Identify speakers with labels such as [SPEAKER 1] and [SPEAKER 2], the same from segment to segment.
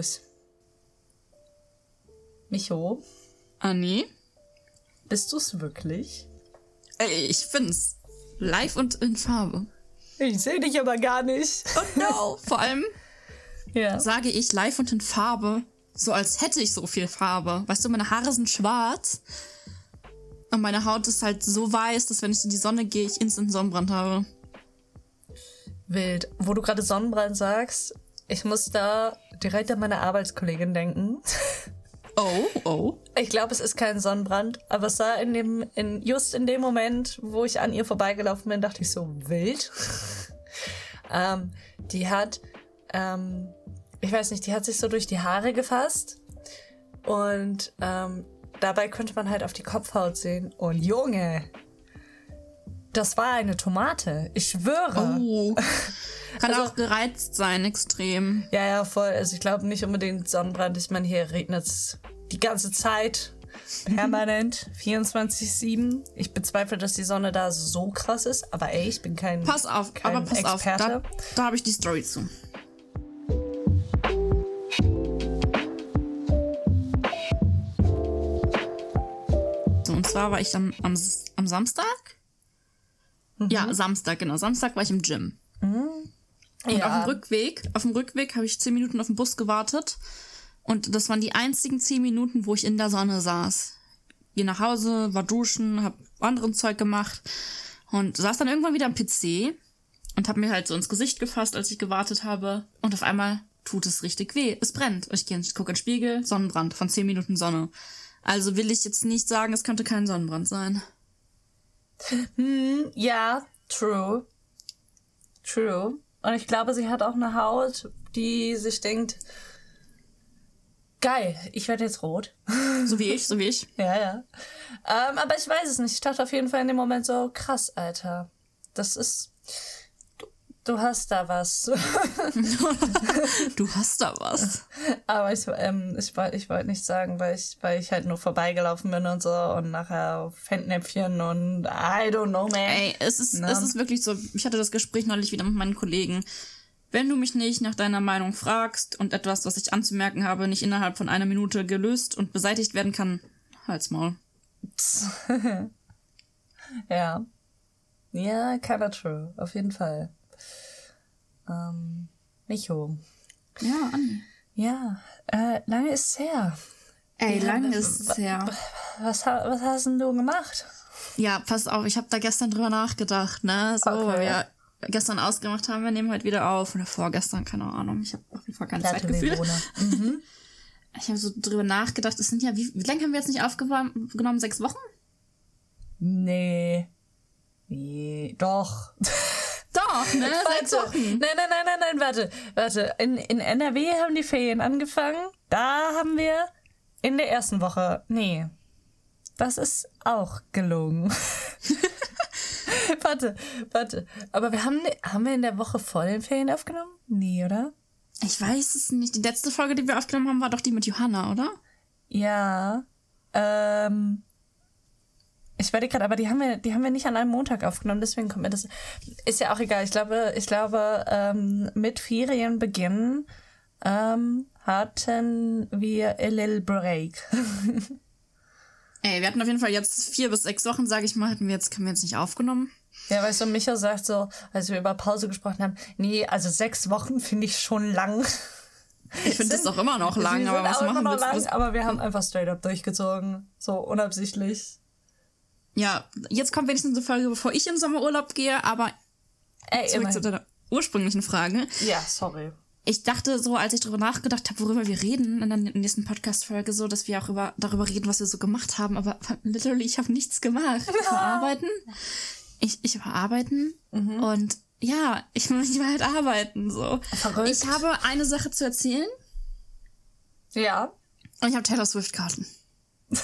[SPEAKER 1] los. Micho,
[SPEAKER 2] Anni?
[SPEAKER 1] bist du's wirklich?
[SPEAKER 2] Ey, ich bin's. Live und in Farbe.
[SPEAKER 1] Ich sehe dich aber gar nicht.
[SPEAKER 2] Oh no. Vor allem
[SPEAKER 1] Ja.
[SPEAKER 2] sage ich live und in Farbe, so als hätte ich so viel Farbe. Weißt du, meine Haare sind schwarz und meine Haut ist halt so weiß, dass wenn ich in die Sonne gehe, ich instant Sonnenbrand habe.
[SPEAKER 1] Wild. Wo du gerade Sonnenbrand sagst, ich muss da direkt an meine Arbeitskollegin denken.
[SPEAKER 2] Oh, oh.
[SPEAKER 1] Ich glaube, es ist kein Sonnenbrand, aber es sah in dem, in, just in dem Moment, wo ich an ihr vorbeigelaufen bin, dachte ich so, wild. ähm, die hat, ähm, ich weiß nicht, die hat sich so durch die Haare gefasst und ähm, dabei könnte man halt auf die Kopfhaut sehen. Und Junge, das war eine Tomate. Ich schwöre.
[SPEAKER 2] Oh. Kann
[SPEAKER 1] Also-
[SPEAKER 2] auch gereizt sein, extrem.
[SPEAKER 1] Ja, ja, voll. Also ich glaube nicht unbedingt Sonnenbrand. Ich meine, hier regnet es die ganze Zeit. Permanent. 24-7. Ich bezweifle, dass die Sonne da so krass ist. Aber ey, ich bin kein.
[SPEAKER 2] Pass auf,
[SPEAKER 1] kein
[SPEAKER 2] aber pass
[SPEAKER 1] Experte.
[SPEAKER 2] auf. Da, da habe ich die Story zu. So, und zwar war ich am, am, am Samstag. Ja, Samstag, genau. Samstag war ich im Gym. Und
[SPEAKER 1] Ja.
[SPEAKER 2] auf dem Rückweg, auf dem Rückweg habe ich zehn Minuten auf den Bus gewartet. Und das waren die einzigen zehn Minuten, wo ich in der Sonne saß. Geh nach Hause, war duschen, hab anderen Zeug gemacht und saß dann irgendwann wieder am PC und hab mir halt so ins Gesicht gefasst, als ich gewartet habe. Und auf einmal tut es richtig weh. Es brennt. Ich gehe gucke in den Spiegel, Sonnenbrand von zehn Minuten Sonne. Also will ich jetzt nicht sagen, es könnte kein Sonnenbrand sein.
[SPEAKER 1] Ja, true. True. Und ich glaube, sie hat auch eine Haut, die sich denkt, geil, ich werde jetzt rot.
[SPEAKER 2] So wie ich, so wie ich.
[SPEAKER 1] Ja, ja. Ähm, aber ich weiß es nicht. Ich dachte auf jeden Fall in dem Moment so, krass, Alter. Das ist. Du, hast da was.
[SPEAKER 2] Du hast da was.
[SPEAKER 1] aber ich, ähm, ich, ich wollte nicht sagen, weil ich, weil ich halt nur vorbeigelaufen bin und so und nachher auf Fettnäpfchen und I don't know, man.
[SPEAKER 2] Ey, es ist,
[SPEAKER 1] Na?
[SPEAKER 2] es ist wirklich so, ich hatte das Gespräch neulich wieder mit meinen Kollegen. Wenn du mich nicht nach deiner Meinung fragst und etwas, was ich anzumerken habe, nicht innerhalb von einer Minute gelöst und beseitigt werden kann, halt's Maul.
[SPEAKER 1] Ja. Ja, kinda true. Auf jeden Fall. Ähm, Micho.
[SPEAKER 2] Ja, Anni.
[SPEAKER 1] Ja, äh, lange ist es her.
[SPEAKER 2] Ey,
[SPEAKER 1] Ja,
[SPEAKER 2] lang
[SPEAKER 1] w-
[SPEAKER 2] ist es her.
[SPEAKER 1] Was, was hast denn du gemacht?
[SPEAKER 2] Ja, pass auf, ich habe da gestern drüber nachgedacht, ne? So,
[SPEAKER 1] Okay.
[SPEAKER 2] weil wir gestern ausgemacht haben, wir nehmen heute wieder auf. Oder vorgestern, keine Ahnung. Ich habe auf jeden Fall kein Zeitgefühl.
[SPEAKER 1] Mhm.
[SPEAKER 2] Ich habe so drüber nachgedacht, es sind ja, wie, wie lange haben wir jetzt nicht aufgenommen? Sechs Wochen?
[SPEAKER 1] Nee. Nee, doch.
[SPEAKER 2] Doch, ne? Sechs. Wochen.
[SPEAKER 1] Nein, nein, nein, nein, nein, warte. Warte. In, in NRW haben die Ferien angefangen. Da haben wir in der ersten Woche. Nee. Das ist auch gelogen. warte, warte. Aber wir haben, haben wir in der Woche vor den Ferien aufgenommen? Nee, oder?
[SPEAKER 2] Ich weiß es nicht. Die letzte Folge, die wir aufgenommen haben, war doch die mit Johanna, oder?
[SPEAKER 1] Ja. Ähm. Ich werde gerade, aber die haben wir, die haben wir nicht an einem Montag aufgenommen, deswegen kommt mir das. Ist ja auch egal. Ich glaube, ich glaube, ähm, mit Ferienbeginn ähm, hatten wir a little break.
[SPEAKER 2] Ey, wir hatten auf jeden Fall jetzt vier bis sechs Wochen, sage ich mal, hatten wir jetzt, haben wir jetzt nicht aufgenommen.
[SPEAKER 1] ja, weißt du, Micha sagt so, als wir über Pause gesprochen haben, nee, also sechs Wochen finde ich schon lang.
[SPEAKER 2] Ich finde das auch immer noch lang, aber was machen du?
[SPEAKER 1] lang, aber wir haben einfach straight up durchgezogen. So unabsichtlich.
[SPEAKER 2] Ja, jetzt kommt wenigstens eine Folge, bevor ich in Sommerurlaub gehe, aber
[SPEAKER 1] Ey,
[SPEAKER 2] zurück zu
[SPEAKER 1] immerhin.
[SPEAKER 2] deiner ursprünglichen Frage.
[SPEAKER 1] Ja, sorry.
[SPEAKER 2] Ich dachte so, als ich darüber nachgedacht habe, worüber wir reden in der nächsten Podcast-Folge, so, dass wir auch über, darüber reden, was wir so gemacht haben, aber literally, ich habe nichts gemacht. Ich war arbeiten. Ich, ich war arbeiten und ja, ich, ich war halt arbeiten, so.
[SPEAKER 1] Verrückt.
[SPEAKER 2] Ich habe eine Sache zu erzählen
[SPEAKER 1] Ja.
[SPEAKER 2] und ich habe Taylor Swift-Karten.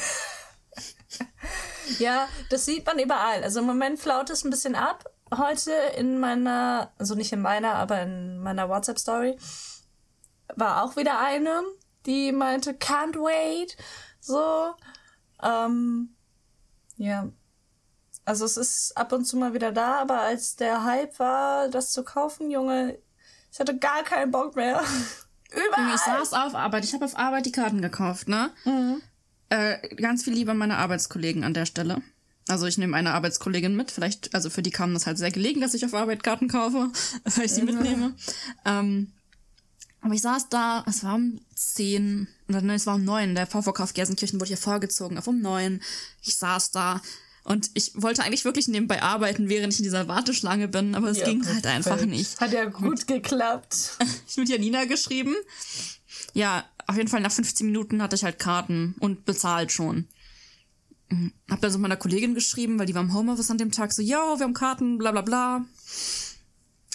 [SPEAKER 1] Ja, das sieht man überall. Also im Moment flaut es ein bisschen ab. Heute in meiner, also nicht in meiner, aber in meiner WhatsApp-Story war auch wieder eine, die meinte, can't wait. So. Ähm, ja. Also es ist ab und zu mal wieder da, aber als der Hype war, das zu kaufen, Junge, ich hatte gar keinen Bock mehr. Überall.
[SPEAKER 2] Ich saß auf Arbeit, ich habe auf Arbeit die Karten gekauft, ne? Äh, ganz viel Liebe an meine Arbeitskollegen an der Stelle. Also ich nehme eine Arbeitskollegin mit, vielleicht, also für die kam das halt sehr gelegen, dass ich auf Arbeit Karten kaufe, weil ich sie mitnehme. Ähm, aber ich saß da, es war um 10, oder nein, es war um 9, der Vorverkauf Gelsenkirchen wurde hier vorgezogen, auf um 9. Ich saß da und ich wollte eigentlich wirklich nebenbei arbeiten, während ich in dieser Warteschlange bin, aber es
[SPEAKER 1] Ja,
[SPEAKER 2] ging halt einfach nicht.
[SPEAKER 1] Hat ja gut geklappt.
[SPEAKER 2] Ich mit Janina geschrieben. Ja, auf jeden Fall nach 15 Minuten hatte ich halt Karten und bezahlt schon. Mhm. Hab dann so meiner Kollegin geschrieben, weil die war im Homeoffice an dem Tag so, yo, wir haben Karten, bla bla bla.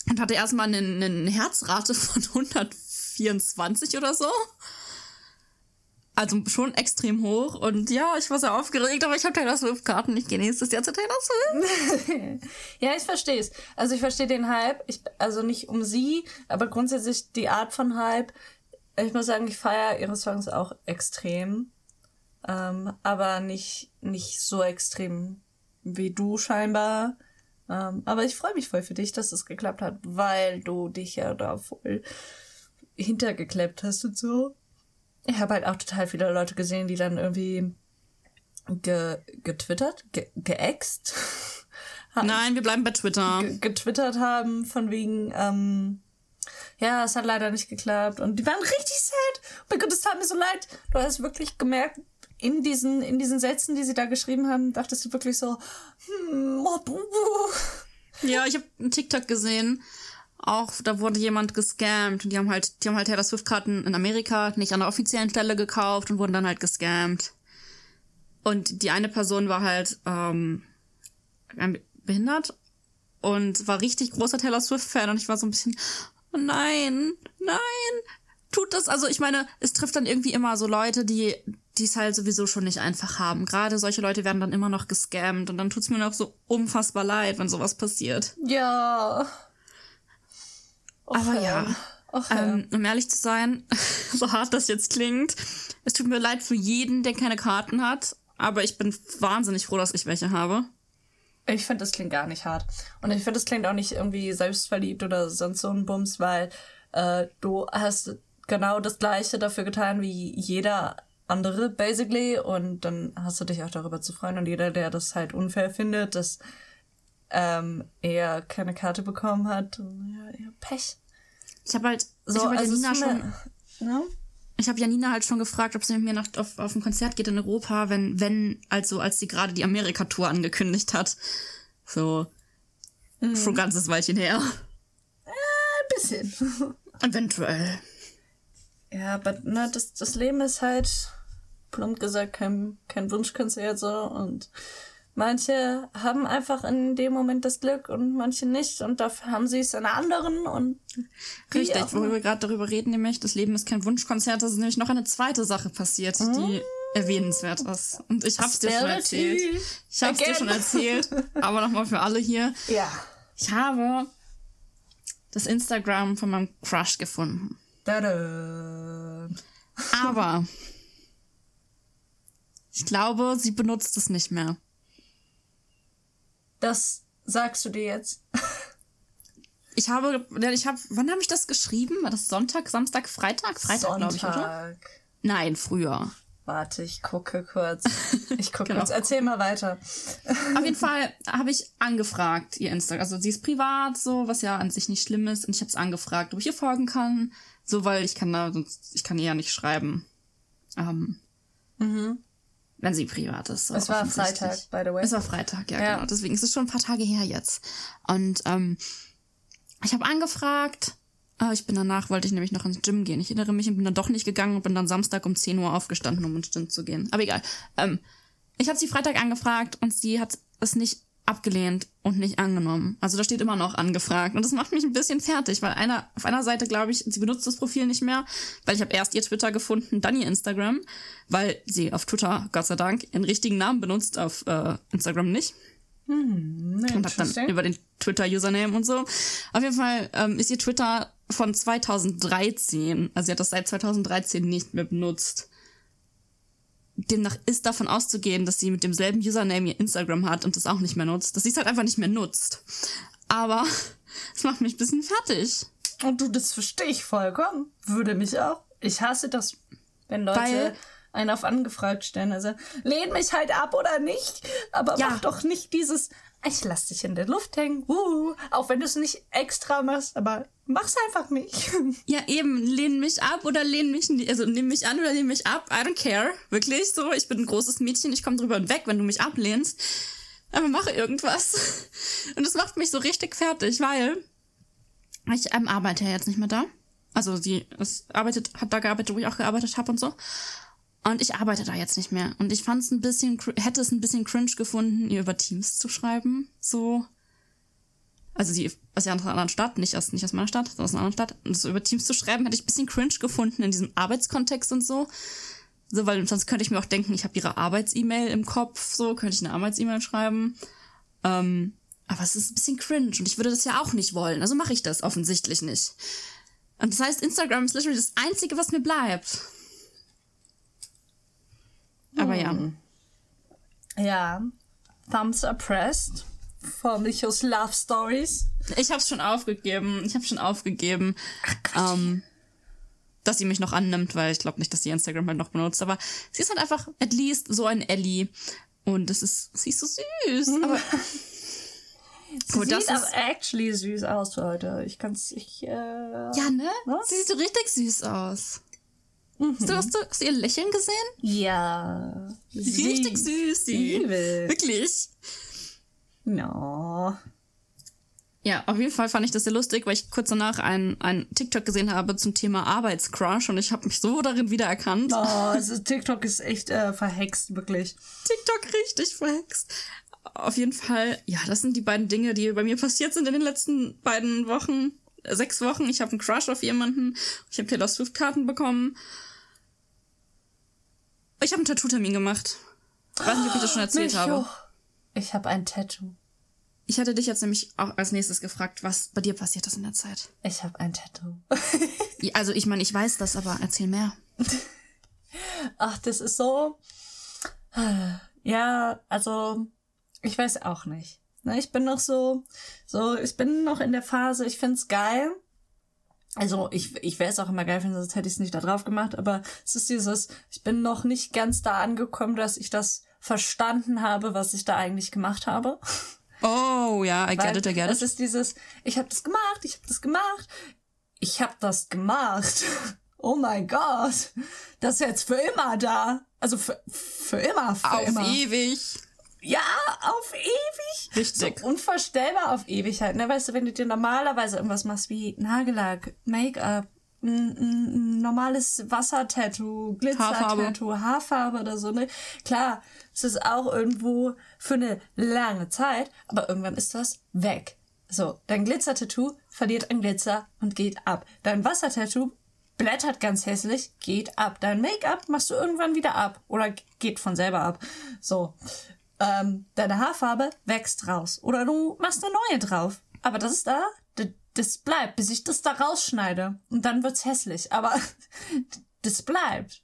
[SPEAKER 2] Und hatte erstmal eine, eine Herzrate von 124 oder so. Also schon extrem hoch. Und ja, ich war sehr aufgeregt, aber ich habe Taylor Swift-Karten. Ich gehe nächstes Jahr zu Taylor Swift.
[SPEAKER 1] Ja, ich verstehe es. Also ich verstehe den Hype. Ich, also nicht um sie, aber grundsätzlich die Art von Hype. Ich muss sagen, ich feiere ihre Songs auch extrem. Ähm, aber nicht, nicht so extrem wie du scheinbar. Ähm, aber ich freue mich voll für dich, dass es geklappt hat, weil du dich ja da voll hintergekleppt hast und so. Ich habe halt auch total viele Leute gesehen, die dann irgendwie ge getwittert, ge geäxt
[SPEAKER 2] Nein, wir bleiben bei Twitter.
[SPEAKER 1] ge- getwittert haben, von wegen, ähm, ja, es hat leider nicht geklappt. Und die waren richtig sad. Oh mein Gott, es tat mir so leid. Du hast wirklich gemerkt, in diesen, in diesen Sätzen, die sie da geschrieben haben, dachtest du wirklich so, hm, oh, buh, buh.
[SPEAKER 2] Ja, ich habe einen TikTok gesehen. Auch da wurde jemand gescammt und die haben halt, die haben halt Taylor Swift Karten in Amerika nicht an der offiziellen Stelle gekauft und wurden dann halt gescammt. Und die eine Person war halt ähm, behindert und war richtig großer Taylor Swift Fan und ich war so ein bisschen, nein, nein, tut das. Also ich meine, es trifft dann irgendwie immer so Leute, die die es halt sowieso schon nicht einfach haben. Gerade solche Leute werden dann immer noch gescammt und dann tut's mir noch so unfassbar leid, wenn sowas passiert.
[SPEAKER 1] Ja. Och,
[SPEAKER 2] Aber
[SPEAKER 1] Herr.
[SPEAKER 2] ja.
[SPEAKER 1] Och, Herr.
[SPEAKER 2] Ähm, um ehrlich zu sein, so hart das jetzt klingt, es tut mir leid für jeden, der keine Karten hat, aber ich bin wahnsinnig froh, dass ich welche habe.
[SPEAKER 1] Ich finde, das klingt gar nicht hart. Und ich finde, das klingt auch nicht irgendwie selbstverliebt oder sonst so ein Bums, weil äh, du hast genau das Gleiche dafür getan wie jeder andere, basically. Und dann hast du dich auch darüber zu freuen. Und jeder, der das halt unfair findet, dass ähm, er keine Karte bekommen hat, ja, ja Pech.
[SPEAKER 2] Ich habe halt,
[SPEAKER 1] So,
[SPEAKER 2] ich habe halt
[SPEAKER 1] also ist
[SPEAKER 2] schon,
[SPEAKER 1] ne?
[SPEAKER 2] Ich habe Janina halt schon gefragt, ob sie mit mir nach, auf, auf ein Konzert geht in Europa, wenn, wenn, also als sie gerade die Amerika-Tour angekündigt hat. So,
[SPEAKER 1] Mhm.
[SPEAKER 2] schon ein ganzes Weilchen her.
[SPEAKER 1] Ein bisschen.
[SPEAKER 2] Eventuell.
[SPEAKER 1] Ja, aber ne, das, das Leben ist halt, plump gesagt, kein, kein Wunschkonzert so und manche haben einfach in dem Moment das Glück und manche nicht und dafür haben sie es in anderen und
[SPEAKER 2] Richtig,
[SPEAKER 1] auch
[SPEAKER 2] wo
[SPEAKER 1] immer.
[SPEAKER 2] wir gerade darüber reden, nämlich das Leben ist kein Wunschkonzert, das ist nämlich noch eine zweite Sache passiert, die erwähnenswert ist. Und ich hab's dir schon erzählt.
[SPEAKER 1] Asperity.
[SPEAKER 2] Ich hab's dir
[SPEAKER 1] Again.
[SPEAKER 2] schon erzählt, aber nochmal für alle hier.
[SPEAKER 1] Ja.
[SPEAKER 2] Ich habe das Instagram von meinem Crush gefunden.
[SPEAKER 1] Tada.
[SPEAKER 2] Aber ich glaube, sie benutzt es nicht mehr.
[SPEAKER 1] Das sagst du dir jetzt?
[SPEAKER 2] Ich habe, ich habe, wann habe ich das geschrieben? War das Sonntag, Samstag, Freitag? Freitag, glaube ich, oder? Nein, früher.
[SPEAKER 1] Warte, ich gucke kurz. Ich gucke
[SPEAKER 2] Genau.
[SPEAKER 1] kurz. Erzähl mal weiter.
[SPEAKER 2] Auf jeden Fall habe ich angefragt, ihr Instagram. Also sie ist privat, so, was ja an sich nicht schlimm ist. Und ich habe es angefragt, ob ich ihr folgen kann. So, weil ich kann da, sonst, ich kann ihr ja nicht schreiben. Ähm, Wenn sie privat ist. So.
[SPEAKER 1] Es war. Freitag, by the way.
[SPEAKER 2] Es war Freitag, ja,
[SPEAKER 1] Ja.
[SPEAKER 2] genau. Deswegen ist es schon ein paar Tage her jetzt. Und ähm, ich habe angefragt. Aber ich bin danach, wollte ich nämlich noch ins Gym gehen. Ich erinnere mich und bin dann doch nicht gegangen und bin dann Samstag um 10 Uhr aufgestanden, um ins Gym zu gehen. Aber egal. Ähm, ich habe sie Freitag angefragt und sie hat es nicht abgelehnt und nicht angenommen. Also da steht immer noch angefragt. Und das macht mich ein bisschen fertig, weil einer, auf einer Seite glaube ich, sie benutzt das Profil nicht mehr, weil ich habe erst ihr Twitter gefunden, dann ihr Instagram, weil sie auf Twitter, Gott sei Dank, ihren richtigen Namen benutzt, auf äh, Instagram nicht und hab dann über den Twitter-Username und so. Auf jeden Fall ähm, ist ihr Twitter von 2013. Also sie hat das seit 2013 nicht mehr benutzt. Demnach ist davon auszugehen, dass sie mit demselben Username ihr Instagram hat und das auch nicht mehr nutzt. Dass sie es halt einfach nicht mehr nutzt. Aber es macht mich ein bisschen fertig.
[SPEAKER 1] Und du, das verstehe ich vollkommen. Würde mich auch. Ich hasse das, wenn Leute
[SPEAKER 2] Weil-
[SPEAKER 1] einen auf angefragt stellen. Also, lehn mich halt ab oder nicht. Aber
[SPEAKER 2] Ja.
[SPEAKER 1] mach doch nicht dieses, ich lass dich in der Luft hängen. Uh, auch wenn du es nicht extra machst, aber mach's einfach nicht.
[SPEAKER 2] Ja, eben, lehn mich ab oder lehn mich, also nimm mich an oder lehn mich ab. I don't care. Wirklich so. Ich bin ein großes Mädchen, ich komme drüber hinweg, wenn du mich ablehnst. Aber mache irgendwas. Und das macht mich so richtig fertig, weil ich ähm, arbeite ja jetzt nicht mehr da. Also sie es arbeitet, hat da gearbeitet, wo ich auch gearbeitet habe und so. Und ich arbeite da jetzt nicht mehr. Und ich fand es ein bisschen, hätte es ein bisschen cringe gefunden, ihr über Teams zu schreiben. So. Also sie aus einer anderen Stadt, nicht aus, nicht aus meiner Stadt, sondern aus einer anderen Stadt. Und so über Teams zu schreiben, hätte ich ein bisschen cringe gefunden in diesem Arbeitskontext und so. So, weil sonst könnte ich mir auch denken, ich habe ihre Arbeits-E-Mail im Kopf, so, könnte ich eine Arbeits-E-Mail schreiben. Ähm, aber es ist ein bisschen cringe und ich würde das ja auch nicht wollen. Also mache ich das offensichtlich nicht. Und das heißt, Instagram ist literally das Einzige, was mir bleibt. Aber ja.
[SPEAKER 1] ja. Thumbs are pressed. For Michos Love Stories.
[SPEAKER 2] Ich hab's schon aufgegeben. Ich hab's schon aufgegeben. ähm, dass sie mich noch annimmt, weil ich glaube nicht, dass sie Instagram halt noch benutzt. Aber sie ist halt einfach at least so ein Ellie. Und das ist, sie ist so süß. Aber
[SPEAKER 1] Sie
[SPEAKER 2] Gut, das
[SPEAKER 1] sieht
[SPEAKER 2] ist-
[SPEAKER 1] aber actually süß aus heute. Ich kann's, ich, äh,
[SPEAKER 2] ja, ne?
[SPEAKER 1] Was?
[SPEAKER 2] Sie sieht so richtig süß aus. Hast, du, hast, du, hast du ihr Lächeln gesehen?
[SPEAKER 1] Ja.
[SPEAKER 2] Richtig süß, sie.
[SPEAKER 1] Evil.
[SPEAKER 2] Wirklich.
[SPEAKER 1] No.
[SPEAKER 2] Ja, auf jeden Fall fand ich das sehr lustig, weil ich kurz danach ein, ein TikTok gesehen habe zum Thema Arbeitscrush und ich habe mich so darin wiedererkannt.
[SPEAKER 1] Oh, also TikTok ist echt äh, verhext, wirklich.
[SPEAKER 2] TikTok richtig verhext. Auf jeden Fall, ja, das sind die beiden Dinge, die bei mir passiert sind in den letzten beiden Wochen, äh, sechs Wochen. Ich habe einen Crush auf jemanden, ich habe Taylor Swift Karten bekommen. Ich habe einen Tattoo-Termin gemacht. Ich weiß nicht, ob ich das schon erzählt habe.
[SPEAKER 1] Ich habe ein Tattoo.
[SPEAKER 2] Ich hatte dich jetzt nämlich auch als nächstes gefragt, was bei dir passiert ist in der Zeit.
[SPEAKER 1] Ich habe ein Tattoo.
[SPEAKER 2] Also ich meine, ich weiß das, aber erzähl mehr.
[SPEAKER 1] Ach, das ist so. Ja, also ich weiß auch nicht. Ne, Ich bin noch so, so, ich bin noch in der Phase, ich find's geil. Also ich, ich wäre es auch immer geil finden, sonst hätte ich es nicht da drauf gemacht, aber es ist dieses, ich bin noch nicht ganz da angekommen, dass ich das verstanden habe, was ich da eigentlich gemacht habe.
[SPEAKER 2] Oh, ja, I get it, I get
[SPEAKER 1] Es
[SPEAKER 2] it.
[SPEAKER 1] ist dieses, ich habe das gemacht, ich habe das gemacht, ich habe das gemacht. Oh mein Gott, das ist jetzt für immer da. Also für, für immer, für
[SPEAKER 2] Auf
[SPEAKER 1] immer.
[SPEAKER 2] ewig.
[SPEAKER 1] Ja, auf ewig.
[SPEAKER 2] Richtig.
[SPEAKER 1] So unvorstellbar auf ewig halt. Ne? Weißt du, wenn du dir normalerweise irgendwas machst wie Nagellack, Make-up, normales Wassertattoo, Glitzer-Tattoo, Haarfarbe oder so, ne? Klar, es ist auch irgendwo für eine lange Zeit, aber irgendwann ist das weg. So, dein Glitzer-Tattoo verliert an Glitzer und geht ab. Dein Wassertattoo blättert ganz hässlich, geht ab. Dein Make-up machst du irgendwann wieder ab oder geht von selber ab. So, ähm, deine Haarfarbe wächst raus oder du machst eine neue drauf. Aber das ist da, das bleibt, bis ich das da rausschneide und dann wird's hässlich. Aber das bleibt.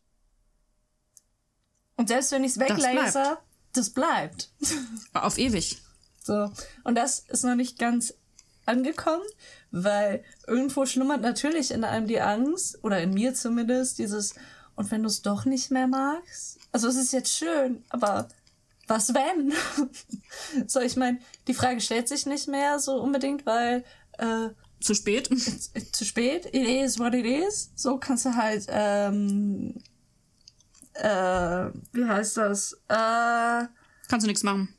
[SPEAKER 1] Und selbst wenn ich's weglaser, das bleibt.
[SPEAKER 2] Auf ewig.
[SPEAKER 1] So. Und das ist noch nicht ganz angekommen, weil irgendwo schlummert natürlich in einem die Angst, oder in mir zumindest, dieses, und wenn du es doch nicht mehr magst? Also es ist jetzt schön, aber was wenn? so, ich meine, die Frage stellt sich nicht mehr so unbedingt, weil äh,
[SPEAKER 2] Zu spät.
[SPEAKER 1] zu spät, it is what it is. So kannst du halt, ähm, äh, wie heißt das? Äh,
[SPEAKER 2] Kannst du nichts machen.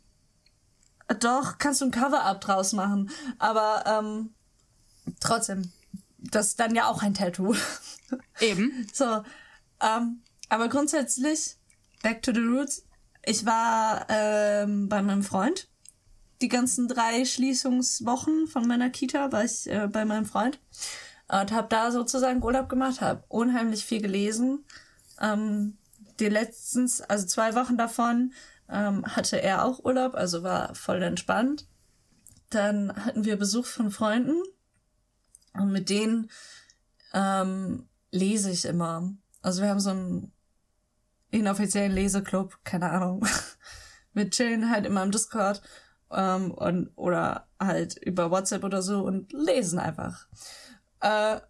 [SPEAKER 1] Doch, kannst du ein Cover-Up draus machen. Aber ähm, trotzdem, das ist dann ja auch ein Tattoo.
[SPEAKER 2] Eben.
[SPEAKER 1] so, ähm, aber grundsätzlich, back to the roots. Ich war ähm, bei meinem Freund. Die ganzen drei Schließungswochen von meiner Kita war ich äh, bei meinem Freund und habe da sozusagen Urlaub gemacht, habe unheimlich viel gelesen. Ähm, die letztens, also zwei Wochen davon, ähm, hatte er auch Urlaub, also war voll entspannt. Dann hatten wir Besuch von Freunden und mit denen ähm, lese ich immer. Also wir haben so einen inoffiziellen Leseclub, keine Ahnung. Wir chillen halt immer im Discord ähm, und oder halt über WhatsApp oder so und lesen einfach. Äh,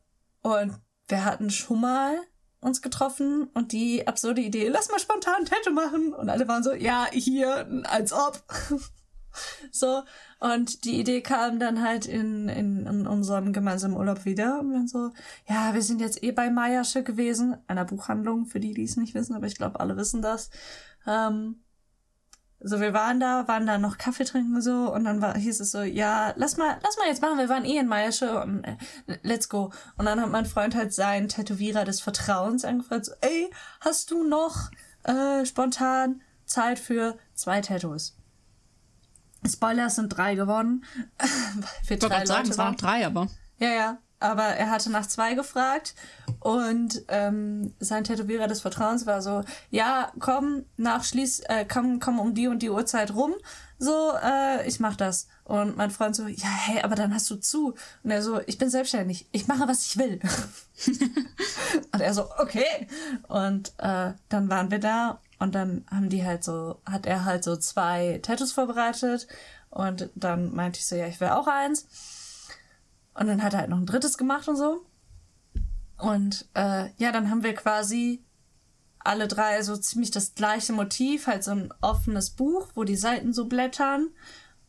[SPEAKER 1] und wir hatten schon mal uns getroffen und die absurde Idee, lass mal spontan ein Tattoo machen. Und alle waren so, ja, hier, als ob. so, und die Idee kam dann halt in, in, in unserem gemeinsamen Urlaub wieder. Und wir so, ja, wir sind jetzt eh bei Meiersche gewesen, einer Buchhandlung, für die, die es nicht wissen, aber ich glaube, alle wissen das. Ähm, so, wir waren da, waren da noch Kaffee trinken so und dann war, hieß es so, ja, lass mal, lass mal jetzt machen, wir waren eh in Meiersche und äh, let's go. Und dann hat mein Freund halt seinen Tätowierer des Vertrauens angefragt, so, ey, hast du noch äh, spontan Zeit für zwei Tattoos? Spoiler, sind drei geworden.
[SPEAKER 2] für ich wollte sagen, es waren drei, aber.
[SPEAKER 1] Ja, ja. Aber er hatte nach zwei gefragt und ähm, sein Tätowierer des Vertrauens war so, ja, komm, nach Schließ, äh, komm, komm um die und die Uhrzeit rum, so, äh, ich mach das. Und mein Freund so, ja, hey, aber dann hast du zu. Und er so, ich bin selbstständig, ich mache, was ich will. und er so, okay. Und äh, dann waren wir da und dann haben die halt so, hat er halt so zwei Tattoos vorbereitet. Und dann meinte ich so, ja, ich will auch eins. Und dann hat er halt noch ein drittes gemacht und so. Und äh, ja, dann haben wir quasi alle drei so ziemlich das gleiche Motiv, halt so ein offenes Buch, wo die Seiten so blättern.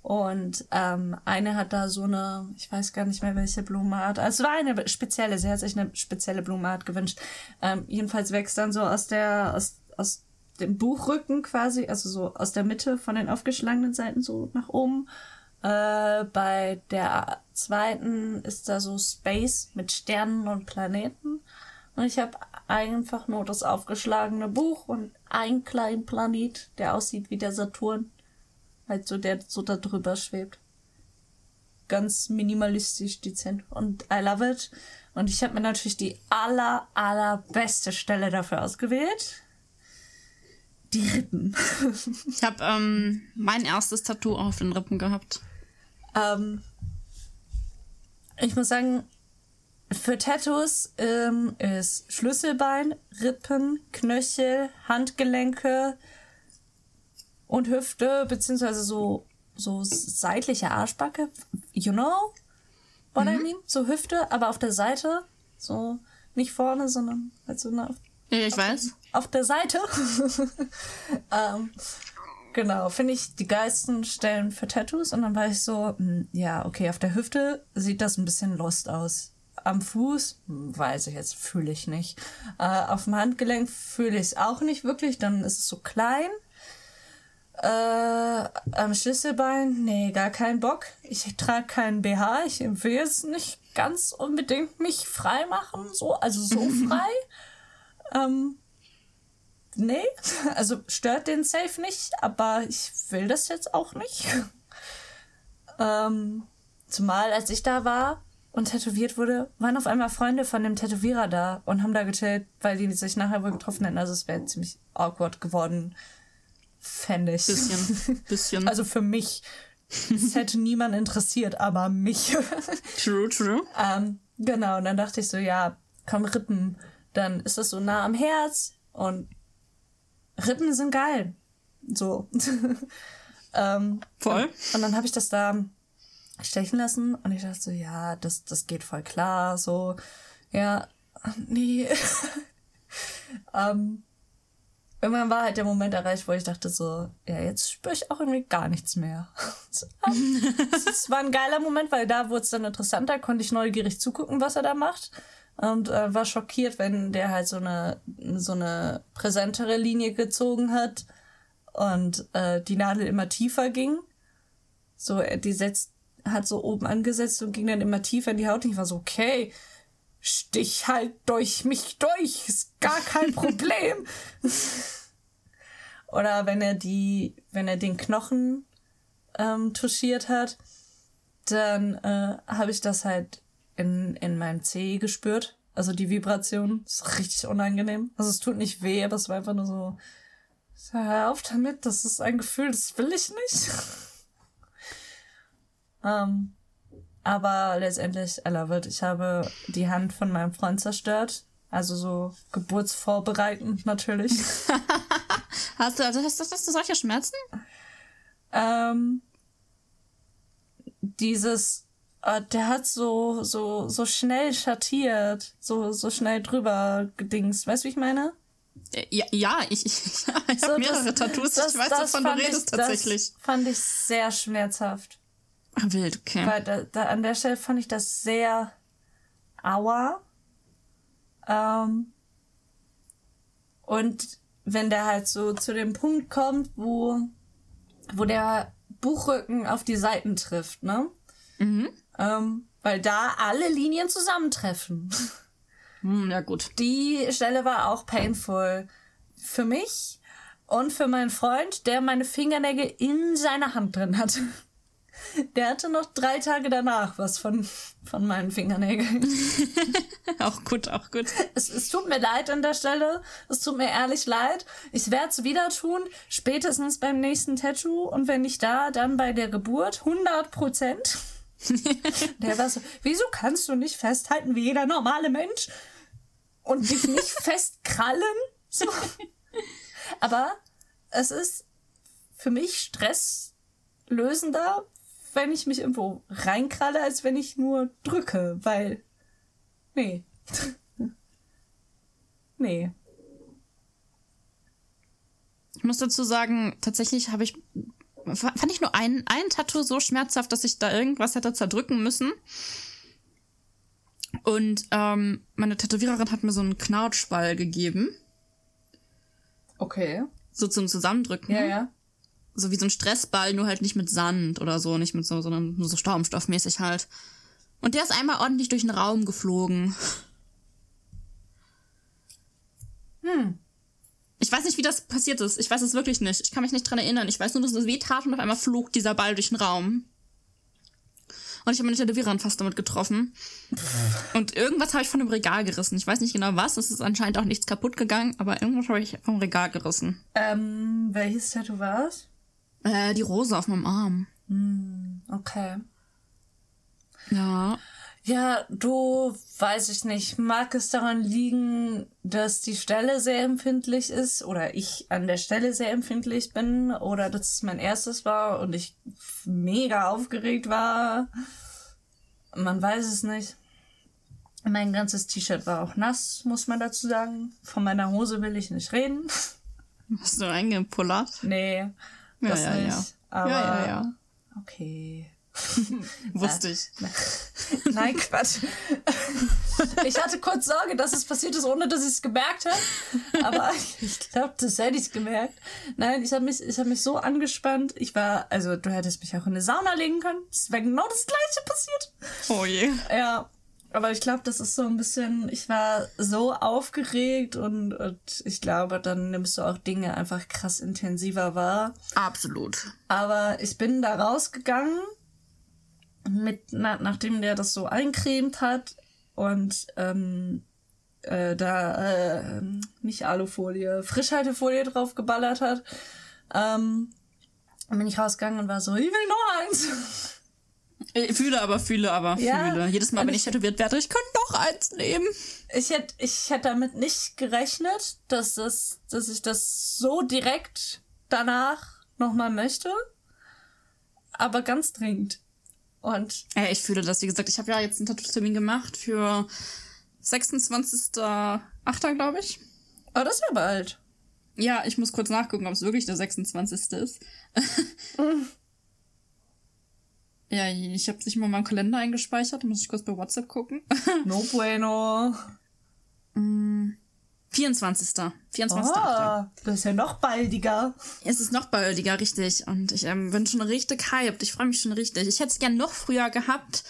[SPEAKER 1] Und ähm, eine hat da so eine, ich weiß gar nicht mehr, welche Blumenart. Also es war eine spezielle, sie hat sich eine spezielle Blumenart gewünscht. Ähm, jedenfalls wächst dann so aus der, aus, aus dem Buchrücken quasi, also so aus der Mitte von den aufgeschlagenen Seiten so nach oben. Äh, bei der zweiten ist da so Space mit Sternen und Planeten. Und ich habe einfach nur das aufgeschlagene Buch und einen kleinen Planet, der aussieht wie der Saturn. Halt so, der so da drüber schwebt. Ganz minimalistisch, dezent. Und I love it. Und ich habe mir natürlich die aller, allerbeste Stelle dafür ausgewählt die Rippen.
[SPEAKER 2] ich habe ähm, mein erstes Tattoo auf den Rippen gehabt.
[SPEAKER 1] Ähm, ich muss sagen, für Tattoos ähm, ist Schlüsselbein, Rippen, Knöchel, Handgelenke und Hüfte, beziehungsweise so, so seitliche Arschbacke. You know what mhm. I mean? So Hüfte, aber auf der Seite. So nicht vorne, sondern halt so eine.
[SPEAKER 2] Ja, ich weiß
[SPEAKER 1] auf der Seite. ähm, genau, finde ich die geilsten Stellen für Tattoos. Und dann war ich so, mh, hm, ja, okay, auf der Hüfte sieht das ein bisschen lost aus. Am Fuß, hm, weiß ich jetzt, fühle ich nicht. Äh, auf dem Handgelenk fühle ich es auch nicht wirklich, dann ist es so klein. Äh, am Schlüsselbein, nee, gar keinen Bock. Ich trage keinen BH. Ich will jetzt nicht ganz unbedingt mich frei machen, so, also so frei. ähm, nee, also stört den Safe nicht, aber ich will das jetzt auch nicht. ähm, zumal als ich da war und tätowiert wurde, waren auf einmal Freunde von dem Tätowierer da und haben da gechillt, weil die sich nachher wohl getroffen hätten. Also es wäre ziemlich awkward geworden, fände ich.
[SPEAKER 2] Bisschen, bisschen.
[SPEAKER 1] Also für mich. Es hätte niemand interessiert, aber mich.
[SPEAKER 2] true, true.
[SPEAKER 1] Ähm, genau, und dann dachte ich so, ja, komm, Rippen. Dann ist das so nah am Herz und Rippen sind geil. So. ähm,
[SPEAKER 2] voll.
[SPEAKER 1] Und, und dann habe ich das da stechen lassen und ich dachte so, ja, das, das geht voll klar, so, ja, nee. ähm, irgendwann war halt der Moment erreicht, wo ich dachte so, ja, jetzt spüre ich auch irgendwie gar nichts mehr. Es war ein geiler Moment, weil da wurde es dann interessanter, konnte ich neugierig zugucken, was er da macht und äh, war schockiert, wenn der halt so eine so eine präsentere Linie gezogen hat und äh, die Nadel immer tiefer ging. So, die setzt, hat so oben angesetzt und ging dann immer tiefer in die Haut. Und ich war so, okay, stich halt durch mich durch, ist gar kein Problem. Oder wenn er die, wenn er den Knochen ähm, touchiert hat, dann äh, habe ich das halt in, in meinem Zeh gespürt. Also die Vibration ist richtig unangenehm. Also es tut nicht weh, aber es war einfach nur so, hör auf damit, das ist ein Gefühl, das will ich nicht. ähm, aber letztendlich, I love it. Ich habe die Hand von meinem Freund zerstört. Also so geburtsvorbereitend natürlich.
[SPEAKER 2] hast du, also hast, hast du solche Schmerzen?
[SPEAKER 1] Ähm, dieses äh, der hat so, so, so schnell schattiert, so, so schnell drüber gedingst. Weißt du, wie ich meine?
[SPEAKER 2] Äh, Ja, ja ich, ich, ich habe
[SPEAKER 1] So,
[SPEAKER 2] mehrere
[SPEAKER 1] das-
[SPEAKER 2] Tattoos.
[SPEAKER 1] das-
[SPEAKER 2] ich weiß,
[SPEAKER 1] das
[SPEAKER 2] wovon du redest
[SPEAKER 1] ich,
[SPEAKER 2] tatsächlich.
[SPEAKER 1] Das fand ich sehr schmerzhaft.
[SPEAKER 2] Ah, wild, okay.
[SPEAKER 1] Weil da, da an der Stelle fand ich das sehr aua. Ähm, und wenn der halt so zu dem Punkt kommt, wo, wo der Buchrücken auf die Seiten trifft, ne? Ähm, weil da alle Linien zusammentreffen.
[SPEAKER 2] Hm, ja, gut.
[SPEAKER 1] Die Stelle war auch painful für mich und für meinen Freund, der meine Fingernägel in seiner Hand drin hatte. Der hatte noch drei Tage danach was von, von meinen Fingernägeln.
[SPEAKER 2] Auch gut, auch gut.
[SPEAKER 1] Es, es tut mir leid an der Stelle. Es tut mir ehrlich leid. Ich werde es wieder tun. Spätestens beim nächsten Tattoo. Und wenn nicht da, dann bei der Geburt. 100 Prozent. Der war so, wieso kannst du nicht festhalten wie jeder normale Mensch? Und dich nicht festkrallen? So. Aber es ist für mich stresslösender, wenn ich mich irgendwo reinkralle, als wenn ich nur drücke, weil. Nee. nee.
[SPEAKER 2] Ich muss dazu sagen, tatsächlich habe ich fand ich nur ein, ein Tattoo so schmerzhaft, dass ich da irgendwas hätte zerdrücken müssen. Und ähm, meine Tätowiererin hat mir so einen Knautschball gegeben,
[SPEAKER 1] Okay.
[SPEAKER 2] so zum Zusammendrücken.
[SPEAKER 1] Ja, ja.
[SPEAKER 2] So wie so ein Stressball, nur halt nicht mit Sand oder so, nicht mit so, sondern nur so Schaumstoffmäßig halt. Und der ist einmal ordentlich durch den Raum geflogen.
[SPEAKER 1] Hm.
[SPEAKER 2] Ich weiß nicht, wie das passiert ist. Ich weiß es wirklich nicht. Ich kann mich nicht dran erinnern. Ich weiß nur, dass es weh tat und auf einmal flog dieser Ball durch den Raum. Und ich habe meine Tätowiererin fast damit getroffen. Und irgendwas habe ich von dem Regal gerissen. Ich weiß nicht genau was. Es ist anscheinend auch nichts kaputt gegangen, aber irgendwas habe ich vom Regal gerissen.
[SPEAKER 1] Ähm, welches Tattoo war es?
[SPEAKER 2] Äh, die Rose auf meinem Arm.
[SPEAKER 1] Okay.
[SPEAKER 2] Ja.
[SPEAKER 1] Ja, du, weiß ich nicht, mag es daran liegen, dass die Stelle sehr empfindlich ist oder ich an der Stelle sehr empfindlich bin oder dass es mein erstes war und ich mega aufgeregt war. Man weiß es nicht. Mein ganzes T-Shirt war auch nass, muss man dazu sagen. Von meiner Hose will ich nicht reden.
[SPEAKER 2] Hast du eingepullert?
[SPEAKER 1] nee, das
[SPEAKER 2] ja,
[SPEAKER 1] nicht.
[SPEAKER 2] ja.
[SPEAKER 1] Aber
[SPEAKER 2] Ja, ja, ja.
[SPEAKER 1] okay.
[SPEAKER 2] Wusste ich.
[SPEAKER 1] Nein, Quatsch. Ich hatte kurz Sorge, dass es passiert ist, ohne dass ich es gemerkt habe. Aber ich glaube, das hätte ich gemerkt. Nein, ich habe mich, ich hab mich so angespannt. Ich war, also du hättest mich auch in eine Sauna legen können. Es wäre genau das gleiche passiert.
[SPEAKER 2] Oh je.
[SPEAKER 1] Ja, aber ich glaube, das ist so ein bisschen, ich war so aufgeregt und, und ich glaube, dann nimmst du auch Dinge einfach krass intensiver wahr.
[SPEAKER 2] Absolut.
[SPEAKER 1] Aber ich bin da rausgegangen, mit, na, nachdem der das so eincremt hat und ähm, äh, da äh, nicht Alufolie, Frischhaltefolie drauf geballert hat, ähm, bin ich rausgegangen und war so, ich will noch eins.
[SPEAKER 2] Ich fühle aber, fühle aber,
[SPEAKER 1] Ja,
[SPEAKER 2] fühle. Jedes Mal, wenn ich
[SPEAKER 1] ich-
[SPEAKER 2] tätowiert werde, ich könnte noch eins nehmen.
[SPEAKER 1] Ich hätte ich hätt damit nicht gerechnet, dass, das, dass ich das so direkt danach nochmal möchte. Aber ganz dringend. Und
[SPEAKER 2] Ja, ich fühle das. Wie gesagt, ich habe ja jetzt einen Tattoo-Termin gemacht für 26.08. glaube ich.
[SPEAKER 1] aber das ist ja bald.
[SPEAKER 2] Ja, ich muss kurz nachgucken, ob es wirklich der 26. ist. ja, ich habe sich mal in meinem Kalender eingespeichert. Muss ich kurz bei WhatsApp gucken.
[SPEAKER 1] No bueno.
[SPEAKER 2] 24. 24.08.
[SPEAKER 1] Ah, das ist ja noch baldiger.
[SPEAKER 2] Es ist noch baldiger, richtig. Und ich ähm, bin schon richtig hyped. Ich freue mich schon richtig. Ich hätte es gern noch früher gehabt,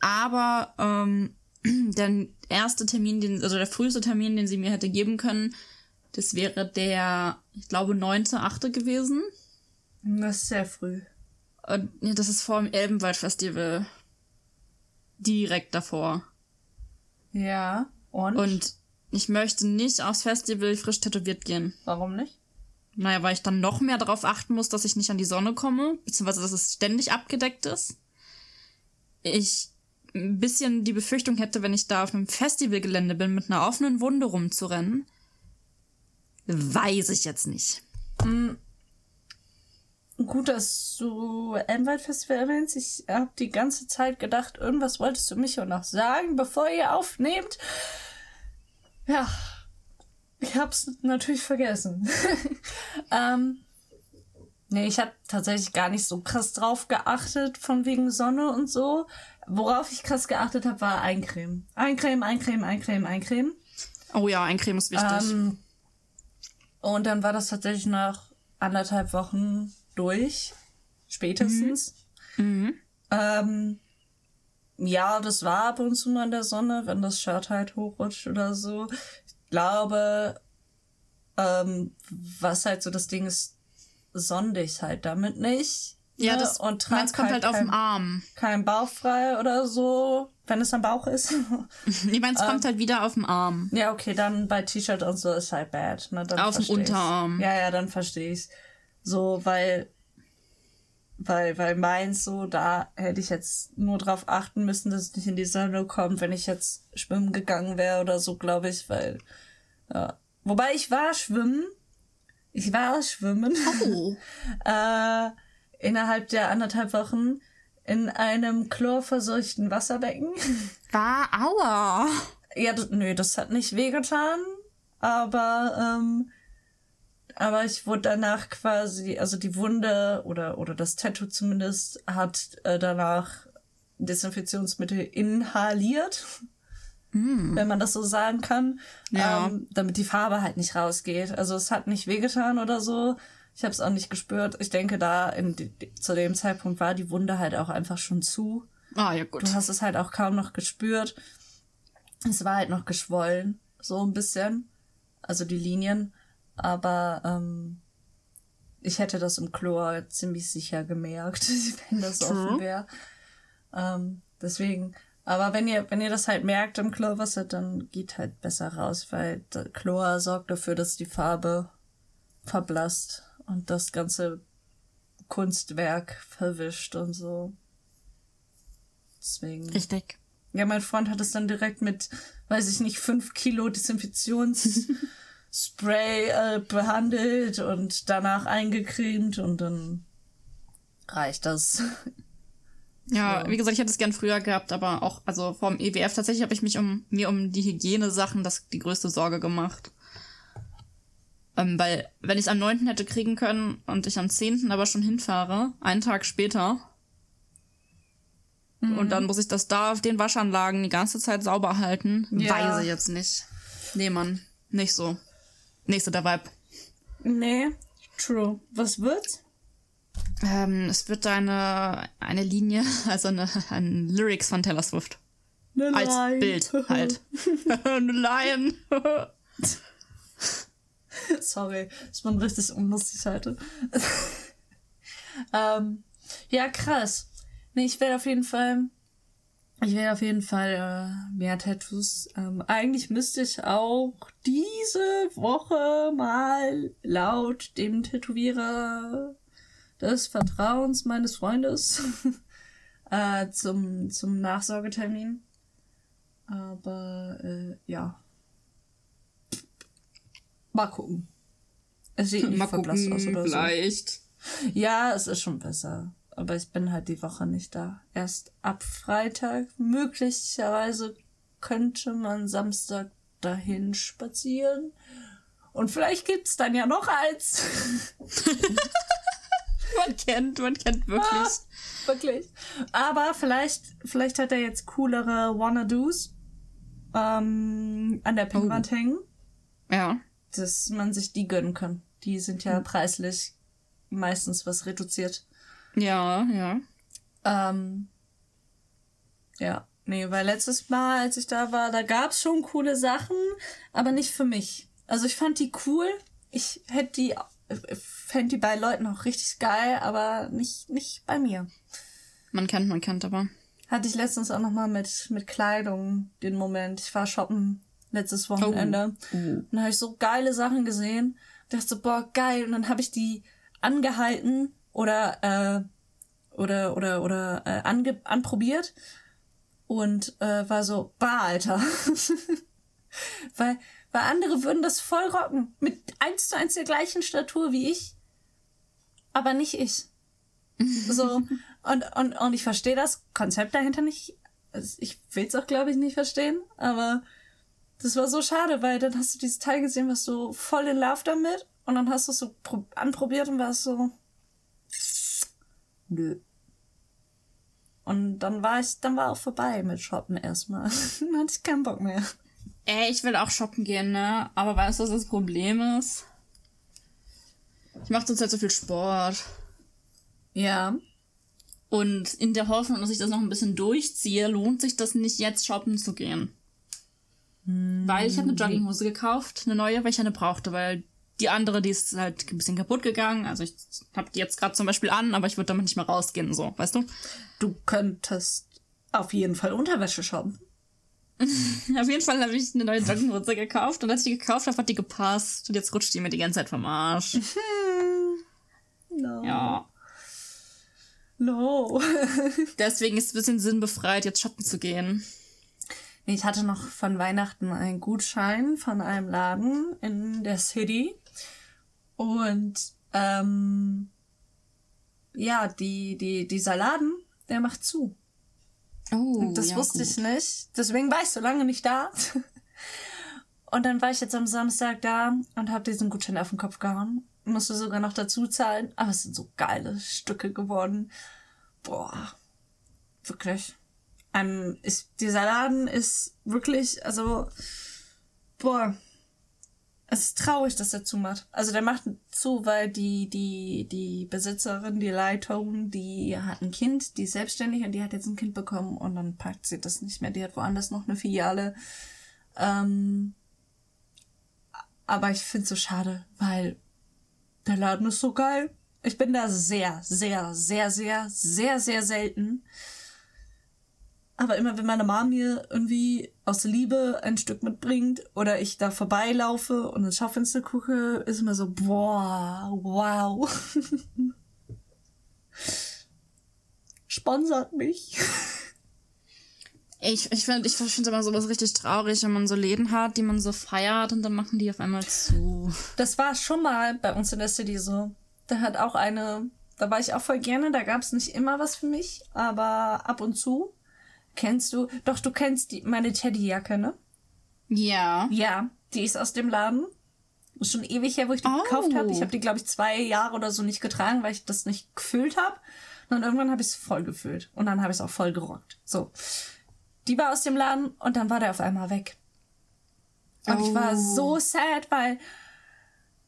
[SPEAKER 2] aber ähm, der erste Termin, den, also der früheste Termin, den sie mir hätte geben können, das wäre der, ich glaube, neunte, achte gewesen.
[SPEAKER 1] Das ist sehr früh.
[SPEAKER 2] Und ja, das ist vor dem Elbenwald-Festival. Direkt davor.
[SPEAKER 1] Ja. Und?
[SPEAKER 2] Und ich möchte nicht aufs Festival frisch tätowiert gehen.
[SPEAKER 1] warum nicht?
[SPEAKER 2] Naja, weil ich dann noch mehr darauf achten muss, dass ich nicht an die Sonne komme, beziehungsweise dass es ständig abgedeckt ist. Ich ein bisschen die Befürchtung hätte, wenn ich da auf einem Festivalgelände bin, mit einer offenen Wunde rumzurennen. Weiß ich jetzt nicht.
[SPEAKER 1] gut, dass du Elmwald Festival erwähnst. Ich habe die ganze Zeit gedacht, irgendwas wolltest du mich auch noch sagen, bevor ihr aufnehmt. Ja, ich hab's natürlich vergessen. ähm, nee, ich habe tatsächlich gar nicht so krass drauf geachtet, von wegen Sonne und so. Worauf ich krass geachtet habe, war Eincreme. Eincreme, Eincreme, Eincreme, Eincreme.
[SPEAKER 2] Oh ja, Eincreme ist wichtig.
[SPEAKER 1] Ähm, und dann war das tatsächlich nach anderthalb Wochen durch. Spätestens.
[SPEAKER 2] Mhm.
[SPEAKER 1] Ähm, ja, das war ab und zu mal in der Sonne, wenn das Shirt halt hochrutscht oder so. Ich glaube, ähm, was halt so das Ding ist, sonn dich halt damit nicht.
[SPEAKER 2] ja,
[SPEAKER 1] ne?
[SPEAKER 2] das
[SPEAKER 1] und trag
[SPEAKER 2] meins kommt halt auf
[SPEAKER 1] kein,
[SPEAKER 2] den Arm.
[SPEAKER 1] kein Bauch frei oder so, wenn es am Bauch ist.
[SPEAKER 2] Nee, meins
[SPEAKER 1] Ähm.
[SPEAKER 2] kommt halt wieder auf den Arm.
[SPEAKER 1] ja, okay, dann bei T-Shirt und so ist halt bad. Ne? Dann
[SPEAKER 2] Auf dem. Unterarm.
[SPEAKER 1] Ja, ja, dann verstehe ich's. So, weil, weil, weil meins so, da hätte ich jetzt nur drauf achten müssen, dass es nicht in die Sonne kommt, wenn ich jetzt schwimmen gegangen wäre oder so, glaube ich, weil, ja. Wobei ich war schwimmen. Ich war schwimmen.
[SPEAKER 2] Oh.
[SPEAKER 1] äh, innerhalb der anderthalb Wochen in einem chlorverseuchten Wasserbecken.
[SPEAKER 2] War aua.
[SPEAKER 1] Ja, das, nö, das hat nicht wehgetan, aber ähm, aber ich wurde danach quasi, also die Wunde oder oder das Tattoo zumindest hat äh, danach Desinfektionsmittel inhaliert, wenn man das so sagen kann,
[SPEAKER 2] Ja.
[SPEAKER 1] ähm, damit die Farbe halt nicht rausgeht. Also es hat nicht wehgetan oder so. Ich habe es auch nicht gespürt. Ich denke, da in, zu dem Zeitpunkt war die Wunde halt auch einfach schon zu.
[SPEAKER 2] Ah, ja, gut.
[SPEAKER 1] Du hast es halt auch kaum noch gespürt. Es war halt noch geschwollen, so ein bisschen. Also die Linien. Aber ähm, ich hätte das im Chlor ziemlich sicher gemerkt, wenn das
[SPEAKER 2] True.
[SPEAKER 1] offen wäre. Ähm, deswegen. Aber wenn ihr, wenn ihr das halt merkt im Chlorwasser, dann geht halt besser raus, weil Chlor sorgt dafür, dass die Farbe verblasst und das ganze Kunstwerk verwischt und so. Deswegen.
[SPEAKER 2] Richtig.
[SPEAKER 1] Ja, mein Freund hat es dann direkt mit, weiß ich nicht, fünf Kilo Desinfektionsspray äh, behandelt und danach eingecremt und dann reicht das.
[SPEAKER 2] Ja,
[SPEAKER 1] So.
[SPEAKER 2] wie gesagt, ich hätte es gern früher gehabt, aber auch, also vom EWF tatsächlich habe ich mich um mir um die Hygienesachen das die größte Sorge gemacht. Ähm, weil, wenn ich es am 9. hätte kriegen können und ich am 10. aber schon hinfahre, einen Tag später, und dann muss ich das da auf den Waschanlagen die ganze Zeit sauber halten,
[SPEAKER 1] Ja.
[SPEAKER 2] weiß ich jetzt nicht. Nee, Mann, nicht so. Nächste der Vibe.
[SPEAKER 1] Nee, true. Was wird's?
[SPEAKER 2] Ähm, es wird eine, eine Linie, also eine, ein Lyrics von Taylor Swift.
[SPEAKER 1] Eine
[SPEAKER 2] Als
[SPEAKER 1] Line.
[SPEAKER 2] Bild halt. Eine Lion.
[SPEAKER 1] Sorry, ist man richtig unlustig heute. ähm, ja, krass. Nee, ich werde auf jeden Fall. Ich werde auf jeden Fall äh, mehr Tattoos. Ähm, eigentlich müsste ich auch diese Woche mal laut dem Tätowierer des Vertrauens meines Freundes äh, zum, zum Nachsorgetermin. Aber äh, ja. Mal gucken. Es sieht nicht verblasst aus oder so.
[SPEAKER 2] vielleicht.
[SPEAKER 1] Ja, es ist schon besser. Aber ich bin halt die Woche nicht da. Erst ab Freitag. Möglicherweise könnte man Samstag dahin spazieren. Und vielleicht gibt's dann ja noch eins.
[SPEAKER 2] Man kennt, man kennt wirklich.
[SPEAKER 1] Wirklich. Aber vielleicht, vielleicht hat er jetzt coolere Wanna-Dos ähm, an der Pinnwand hängen,
[SPEAKER 2] Ja.
[SPEAKER 1] dass man sich die gönnen kann. Die sind ja preislich meistens was reduziert.
[SPEAKER 2] Ja, ja.
[SPEAKER 1] Ähm, ja, nee, weil letztes Mal, als ich da war, da gab's schon coole Sachen, aber nicht für mich. Also ich fand die cool. Ich hätte die, äh, fände die bei Leuten auch richtig geil, aber nicht, nicht bei mir.
[SPEAKER 2] Man kennt, man kennt aber.
[SPEAKER 1] Hatte ich letztens auch nochmal mit, mit Kleidung den Moment. Ich war shoppen letztes Wochenende.
[SPEAKER 2] Oh.
[SPEAKER 1] Und da habe ich so geile Sachen gesehen. Dachte so, boah, geil. Und dann habe ich die angehalten oder, äh, oder, oder, oder äh, ange anprobiert und äh, war so, bah, Alter. weil, weil andere würden das voll rocken. Mit eins zu eins der gleichen Statur wie ich. Aber nicht ich. So, und, und, und ich verstehe das Konzept dahinter nicht. Also ich will es auch, glaube ich, nicht verstehen, aber das war so schade, weil dann hast du dieses Teil gesehen, was so voll in Love damit und dann hast du es so anprobiert und warst so, nö. Und dann war ich, dann war auch vorbei mit Shoppen erstmal. dann hatte ich keinen Bock mehr.
[SPEAKER 2] Ey, ich will auch shoppen gehen, ne? Aber weißt du, was das Problem ist? Ich mache zurzeit so viel Sport.
[SPEAKER 1] Ja.
[SPEAKER 2] Und in der Hoffnung, dass ich das noch ein bisschen durchziehe, lohnt sich das nicht, jetzt shoppen zu gehen. Hm. Weil ich habe eine Jogginghose gekauft, eine neue, weil ich eine brauchte, weil die andere, die ist halt ein bisschen kaputt gegangen. Also ich habe die jetzt gerade zum Beispiel an, aber ich würde damit nicht mehr rausgehen, so, weißt du?
[SPEAKER 1] Du könntest auf jeden Fall Unterwäsche shoppen.
[SPEAKER 2] auf jeden Fall habe ich eine neue Jogginghose gekauft und als ich die gekauft habe, hat die gepasst und jetzt rutscht die mir die ganze Zeit vom Arsch. no. Ja.
[SPEAKER 1] No.
[SPEAKER 2] Deswegen ist es ein bisschen sinnbefreit, jetzt shoppen zu gehen.
[SPEAKER 1] Ich hatte noch von Weihnachten einen Gutschein von einem Laden in der City. Und ähm, ja, die, die, dieser Laden, der macht zu. Oh, das ja, wusste gut. ich nicht. Deswegen war ich so lange nicht da. Und dann war ich jetzt am Samstag da und habe diesen Gutschein auf den Kopf gehauen. Musste sogar noch dazu zahlen. Aber es sind so geile Stücke geworden. Boah. Wirklich. Ähm, ist, dieser Laden ist wirklich, also, boah, es ist traurig, dass er zumacht. Also der macht zu, weil die, die, die Besitzerin, die Leitung, die hat ein Kind, die ist selbstständig und die hat jetzt ein Kind bekommen und dann packt sie das nicht mehr. Die hat woanders noch eine Filiale. Ähm, aber ich find's so schade, weil der Laden ist so geil. Ich bin da sehr, sehr, sehr, sehr, sehr, sehr selten. Aber immer wenn meine Mom mir irgendwie aus Liebe ein Stück mitbringt oder ich da vorbeilaufe und ins Schaufenster gucke, ist immer so, boah, wow. Sponsert mich.
[SPEAKER 2] Ich, ich finde ich find immer sowas richtig traurig, wenn man so Läden hat, die man so feiert und dann machen die auf einmal zu.
[SPEAKER 1] Das war schon mal bei uns in der City so. Da hat auch eine, da war ich auch voll gerne, da gab es nicht immer was für mich, aber ab und zu. Kennst du? Doch, du kennst die, meine Teddyjacke, ne?
[SPEAKER 2] Ja.
[SPEAKER 1] Ja, die ist aus dem Laden. Ist schon ewig her, wo ich die oh. gekauft habe. Ich habe die, glaube ich, zwei Jahre oder so nicht getragen, weil ich das nicht gefühlt habe. Und irgendwann habe ich es voll gefühlt. Und dann habe ich es auch voll gerockt. So. Die war aus dem Laden und dann war der auf einmal weg. Und oh. ich war oh. so sad, weil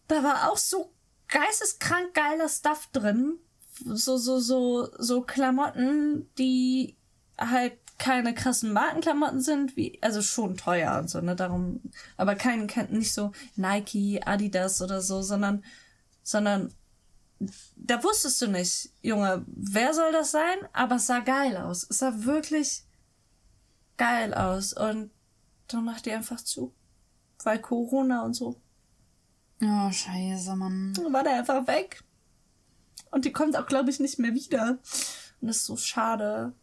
[SPEAKER 1] da war auch so geisteskrank geiler Stuff drin. So, so, so, so Klamotten, die halt keine krassen Markenklamotten sind, wie, also schon teuer und so, ne, darum, aber kein, kein, nicht so Nike, Adidas oder so, sondern, sondern, da wusstest du nicht, Junge, wer soll das sein? Aber es sah geil aus. Es sah wirklich geil aus und dann macht die einfach zu. Weil Corona und so.
[SPEAKER 2] Oh, scheiße, Mann.
[SPEAKER 1] Dann war der einfach weg. Und die kommt auch, glaube ich, nicht mehr wieder. Und das ist so schade.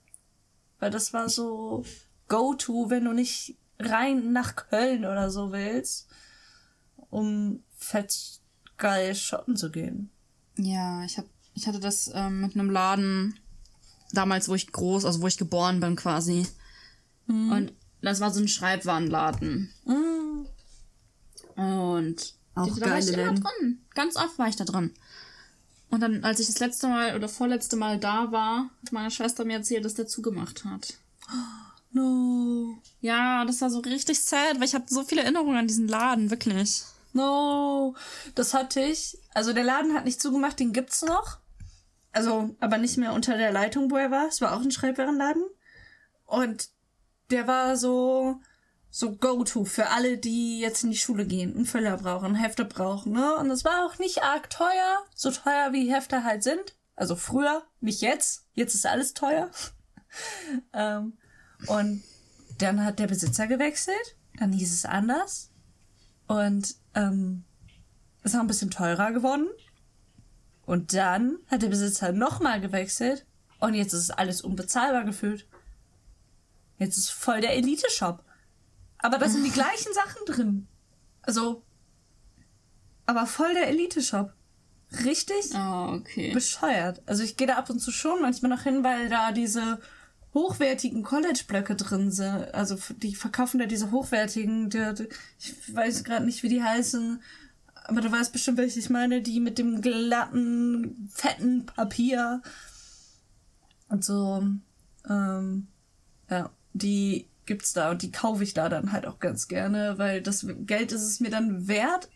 [SPEAKER 1] Weil das war so Go-To, wenn du nicht rein nach Köln oder so willst, um fett geil shoppen zu gehen.
[SPEAKER 2] Ja, ich hab, ich hatte das ähm, mit einem Laden damals, wo ich groß, also wo ich geboren bin quasi. Mhm. Und das war so ein Schreibwarenladen. Mhm. Und
[SPEAKER 1] auch da war ich immer
[SPEAKER 2] drin. Ganz oft war ich da drin. Und dann, als ich das letzte Mal oder vorletzte Mal da war, hat meine Schwester mir erzählt, dass der zugemacht hat.
[SPEAKER 1] No.
[SPEAKER 2] Ja, das war so richtig sad, weil ich hatte so viele Erinnerungen an diesen Laden, wirklich.
[SPEAKER 1] No. Das hatte ich. Also der Laden hat nicht zugemacht, den gibt's noch. Also, aber nicht mehr unter der Leitung, wo er war. Es war auch ein Schreibwarenladen. Und der war so so Go-To für alle, die jetzt in die Schule gehen, einen Füller brauchen, Hefte brauchen, ne? Und es war auch nicht arg teuer, so teuer wie Hefte halt sind. Also früher, nicht jetzt. Jetzt ist alles teuer. ähm, und dann hat der Besitzer gewechselt, dann hieß es anders. Und ähm, ist auch ein bisschen teurer geworden. Und dann hat der Besitzer nochmal gewechselt und jetzt ist alles unbezahlbar gefühlt. Jetzt ist voll der Elite-Shop. Aber da sind die gleichen Sachen drin. Also, aber voll der Elite-Shop. richtig
[SPEAKER 2] Oh, okay.
[SPEAKER 1] bescheuert. Also ich gehe da ab und zu schon manchmal noch hin, weil da diese hochwertigen College-Blöcke drin sind. Also die verkaufen da diese hochwertigen, die, die, ich weiß gerade nicht, wie die heißen, aber du weißt bestimmt, welche ich meine, die mit dem glatten, fetten Papier und so, ähm, ja, die gibt's da und die kaufe ich da dann halt auch ganz gerne, weil das Geld ist es mir dann wert.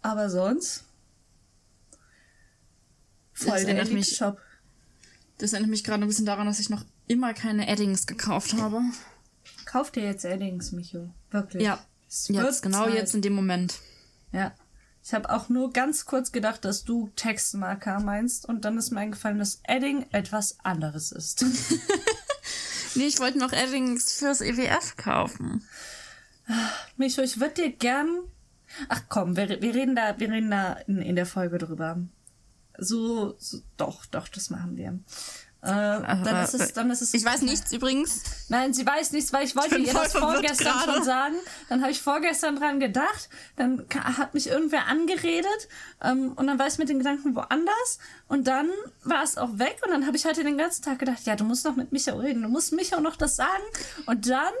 [SPEAKER 1] Aber sonst voll
[SPEAKER 2] Das
[SPEAKER 1] der
[SPEAKER 2] erinnert mich-
[SPEAKER 1] Elite-Shop.
[SPEAKER 2] Das erinnert mich gerade ein bisschen daran, dass ich noch immer keine Eddings gekauft habe.
[SPEAKER 1] Kauf dir jetzt Eddings, Micho. Wirklich.
[SPEAKER 2] Ja, jetzt, genau
[SPEAKER 1] Zeit.
[SPEAKER 2] jetzt in dem Moment.
[SPEAKER 1] Ja. Ich habe auch nur ganz kurz gedacht, dass du Textmarker meinst und dann ist mir eingefallen, dass Edding etwas anderes ist.
[SPEAKER 2] Nee, ich wollte noch Eddings fürs EWF kaufen.
[SPEAKER 1] Micho, ich würde dir gern. Ach komm, wir, wir reden da, wir reden da in, in der Folge drüber. So, so doch, doch, das machen wir. Äh, dann ist es, dann ist es.
[SPEAKER 2] Ich weiß nichts übrigens.
[SPEAKER 1] Nein, sie weiß nichts, weil ich wollte
[SPEAKER 2] bin
[SPEAKER 1] ihr das vorgestern schon sagen. Dann habe ich vorgestern dran gedacht. Dann hat mich irgendwer angeredet. Ähm, und dann war ich mit den Gedanken woanders. Und dann war es auch weg. Und dann habe ich heute den ganzen Tag gedacht, ja, du musst noch mit Micha reden. Du musst Micha noch das sagen. Und dann,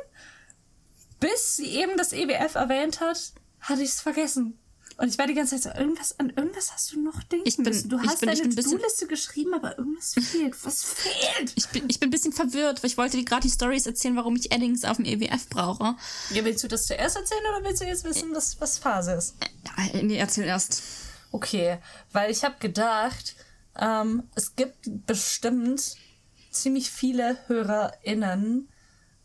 [SPEAKER 1] bis sie eben das EWF erwähnt hat, hatte ich es vergessen. Und ich war die ganze Zeit so, irgendwas, an irgendwas hast du noch denken
[SPEAKER 2] Ich bin-
[SPEAKER 1] müssen. Du hast
[SPEAKER 2] bin-
[SPEAKER 1] deine To-Do-Liste geschrieben, aber irgendwas fehlt. Was fehlt?
[SPEAKER 2] Ich bin, ich bin ein bisschen verwirrt, weil ich wollte dir gerade die Stories erzählen, warum ich Eddings auf dem EWF brauche.
[SPEAKER 1] Ja, willst du das zuerst erzählen oder willst du jetzt wissen, was, was Phase ist?
[SPEAKER 2] Äh, Nee, erzähl erst.
[SPEAKER 1] Okay, weil ich habe gedacht, ähm, es gibt bestimmt ziemlich viele HörerInnen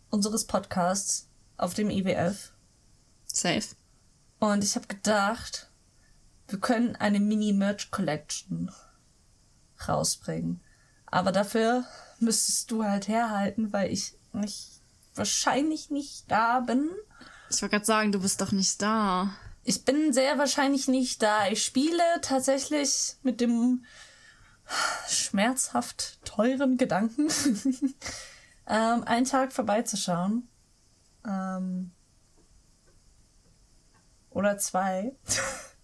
[SPEAKER 1] unseres Podcasts auf dem IWF.
[SPEAKER 2] Safe.
[SPEAKER 1] Und ich habe gedacht, wir können eine Mini-Merch-Collection rausbringen. Aber dafür müsstest du halt herhalten, weil ich nicht, wahrscheinlich nicht da bin.
[SPEAKER 2] Ich wollte gerade sagen, du bist doch nicht da.
[SPEAKER 1] Ich bin sehr wahrscheinlich nicht da. Ich spiele tatsächlich mit dem schmerzhaft teuren Gedanken, ähm, einen Tag vorbeizuschauen. Ähm, oder zwei.